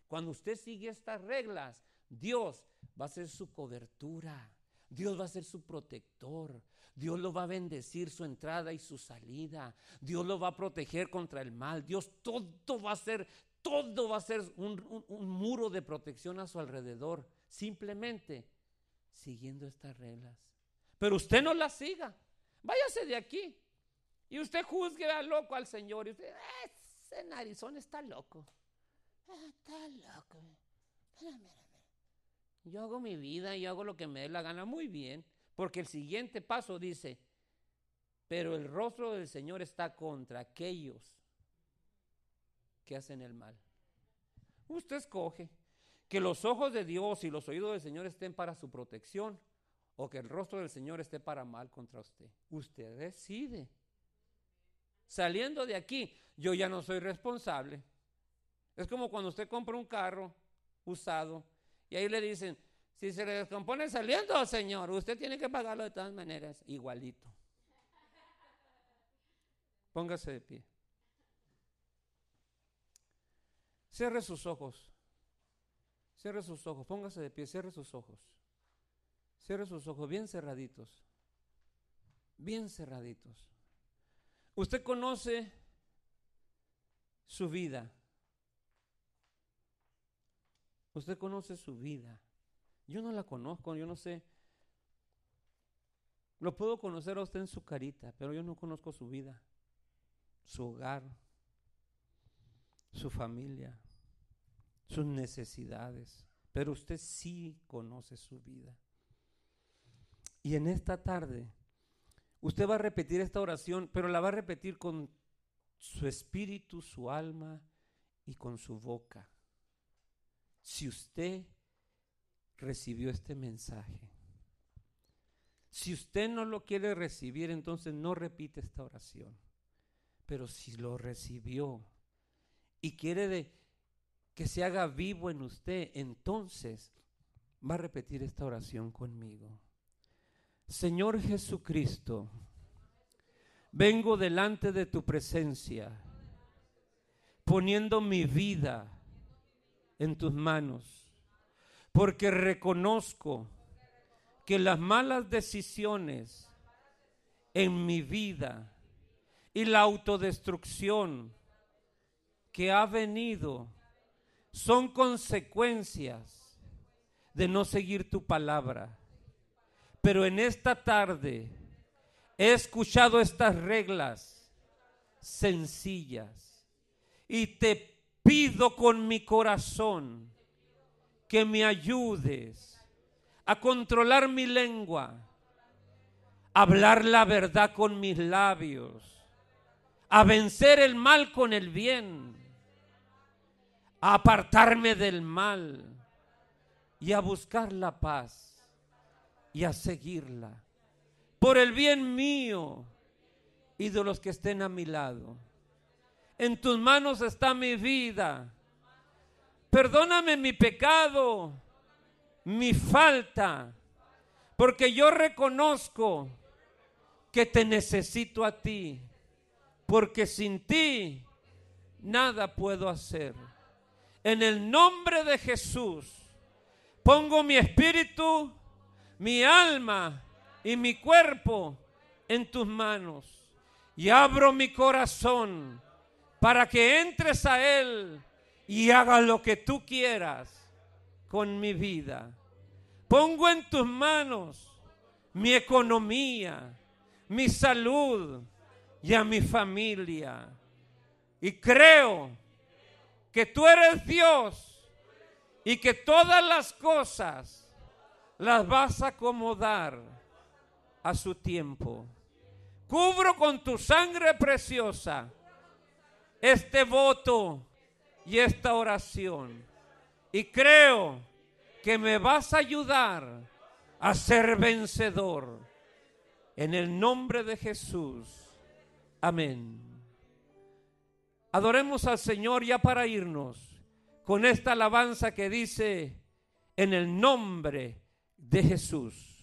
Cuando usted sigue estas reglas, Dios va a ser su cobertura, Dios va a ser su protector, Dios lo va a bendecir su entrada y su salida, Dios lo va a proteger contra el mal, Dios todo va a ser, todo va a ser un, muro de protección a su alrededor, simplemente siguiendo estas reglas. Pero usted no las siga, váyase de aquí. Y usted juzgue a loco al Señor. Y usted, ese narizón está loco. Ah, está loco. Yo hago mi vida y hago lo que me dé la gana muy bien. Porque el siguiente paso dice, pero el rostro del Señor está contra aquellos que hacen el mal. Usted escoge que los ojos de Dios y los oídos del Señor estén para su protección o que el rostro del Señor esté para mal contra usted. Usted decide. Saliendo de aquí, yo ya no soy responsable. Es como cuando usted compra un carro usado y ahí le dicen, si se le descompone saliendo, señor, usted tiene que pagarlo de todas maneras, igualito. Póngase de pie. Cierre sus ojos. Cierre sus ojos. Póngase de pie. Cierre sus ojos. Cierre sus ojos bien cerraditos. Bien cerraditos. Usted conoce su vida. Usted conoce su vida. Yo no la conozco, yo no sé. Lo puedo conocer a usted en su carita, pero yo no conozco su vida, su hogar, su familia, sus necesidades. Pero usted sí conoce su vida. Y en esta tarde Usted va a repetir esta oración, pero la va a repetir con su espíritu, su alma y con su boca. Si usted recibió este mensaje. Si usted no lo quiere recibir, entonces no repite esta oración. Pero si lo recibió y quiere de, que se haga vivo en usted, entonces va a repetir esta oración conmigo. Señor Jesucristo, vengo delante de tu presencia, poniendo mi vida en tus manos, porque reconozco que las malas decisiones en mi vida y la autodestrucción que ha venido son consecuencias de no seguir tu palabra. Pero en esta tarde he escuchado estas reglas sencillas y te pido con mi corazón que me ayudes a controlar mi lengua, a hablar la verdad con mis labios, a vencer el mal con el bien, a apartarme del mal y a buscar la paz y a seguirla. Por el bien mío y de los que estén a mi lado. En tus manos está mi vida. Perdóname mi pecado, mi falta, porque yo reconozco que te necesito a ti, porque sin ti nada puedo hacer. En el nombre de Jesús, pongo mi espíritu mi alma y mi cuerpo en tus manos. Y abro mi corazón para que entres a Él y haga lo que tú quieras con mi vida. Pongo en tus manos mi economía, mi salud y a mi familia. Y creo que tú eres Dios y que todas las cosas las vas a acomodar a su tiempo. Cubro con tu sangre preciosa este voto y esta oración. Y creo que me vas a ayudar a ser vencedor. En el nombre de Jesús. Amén. Adoremos al Señor ya para irnos con esta alabanza que dice, en el nombre de Jesús.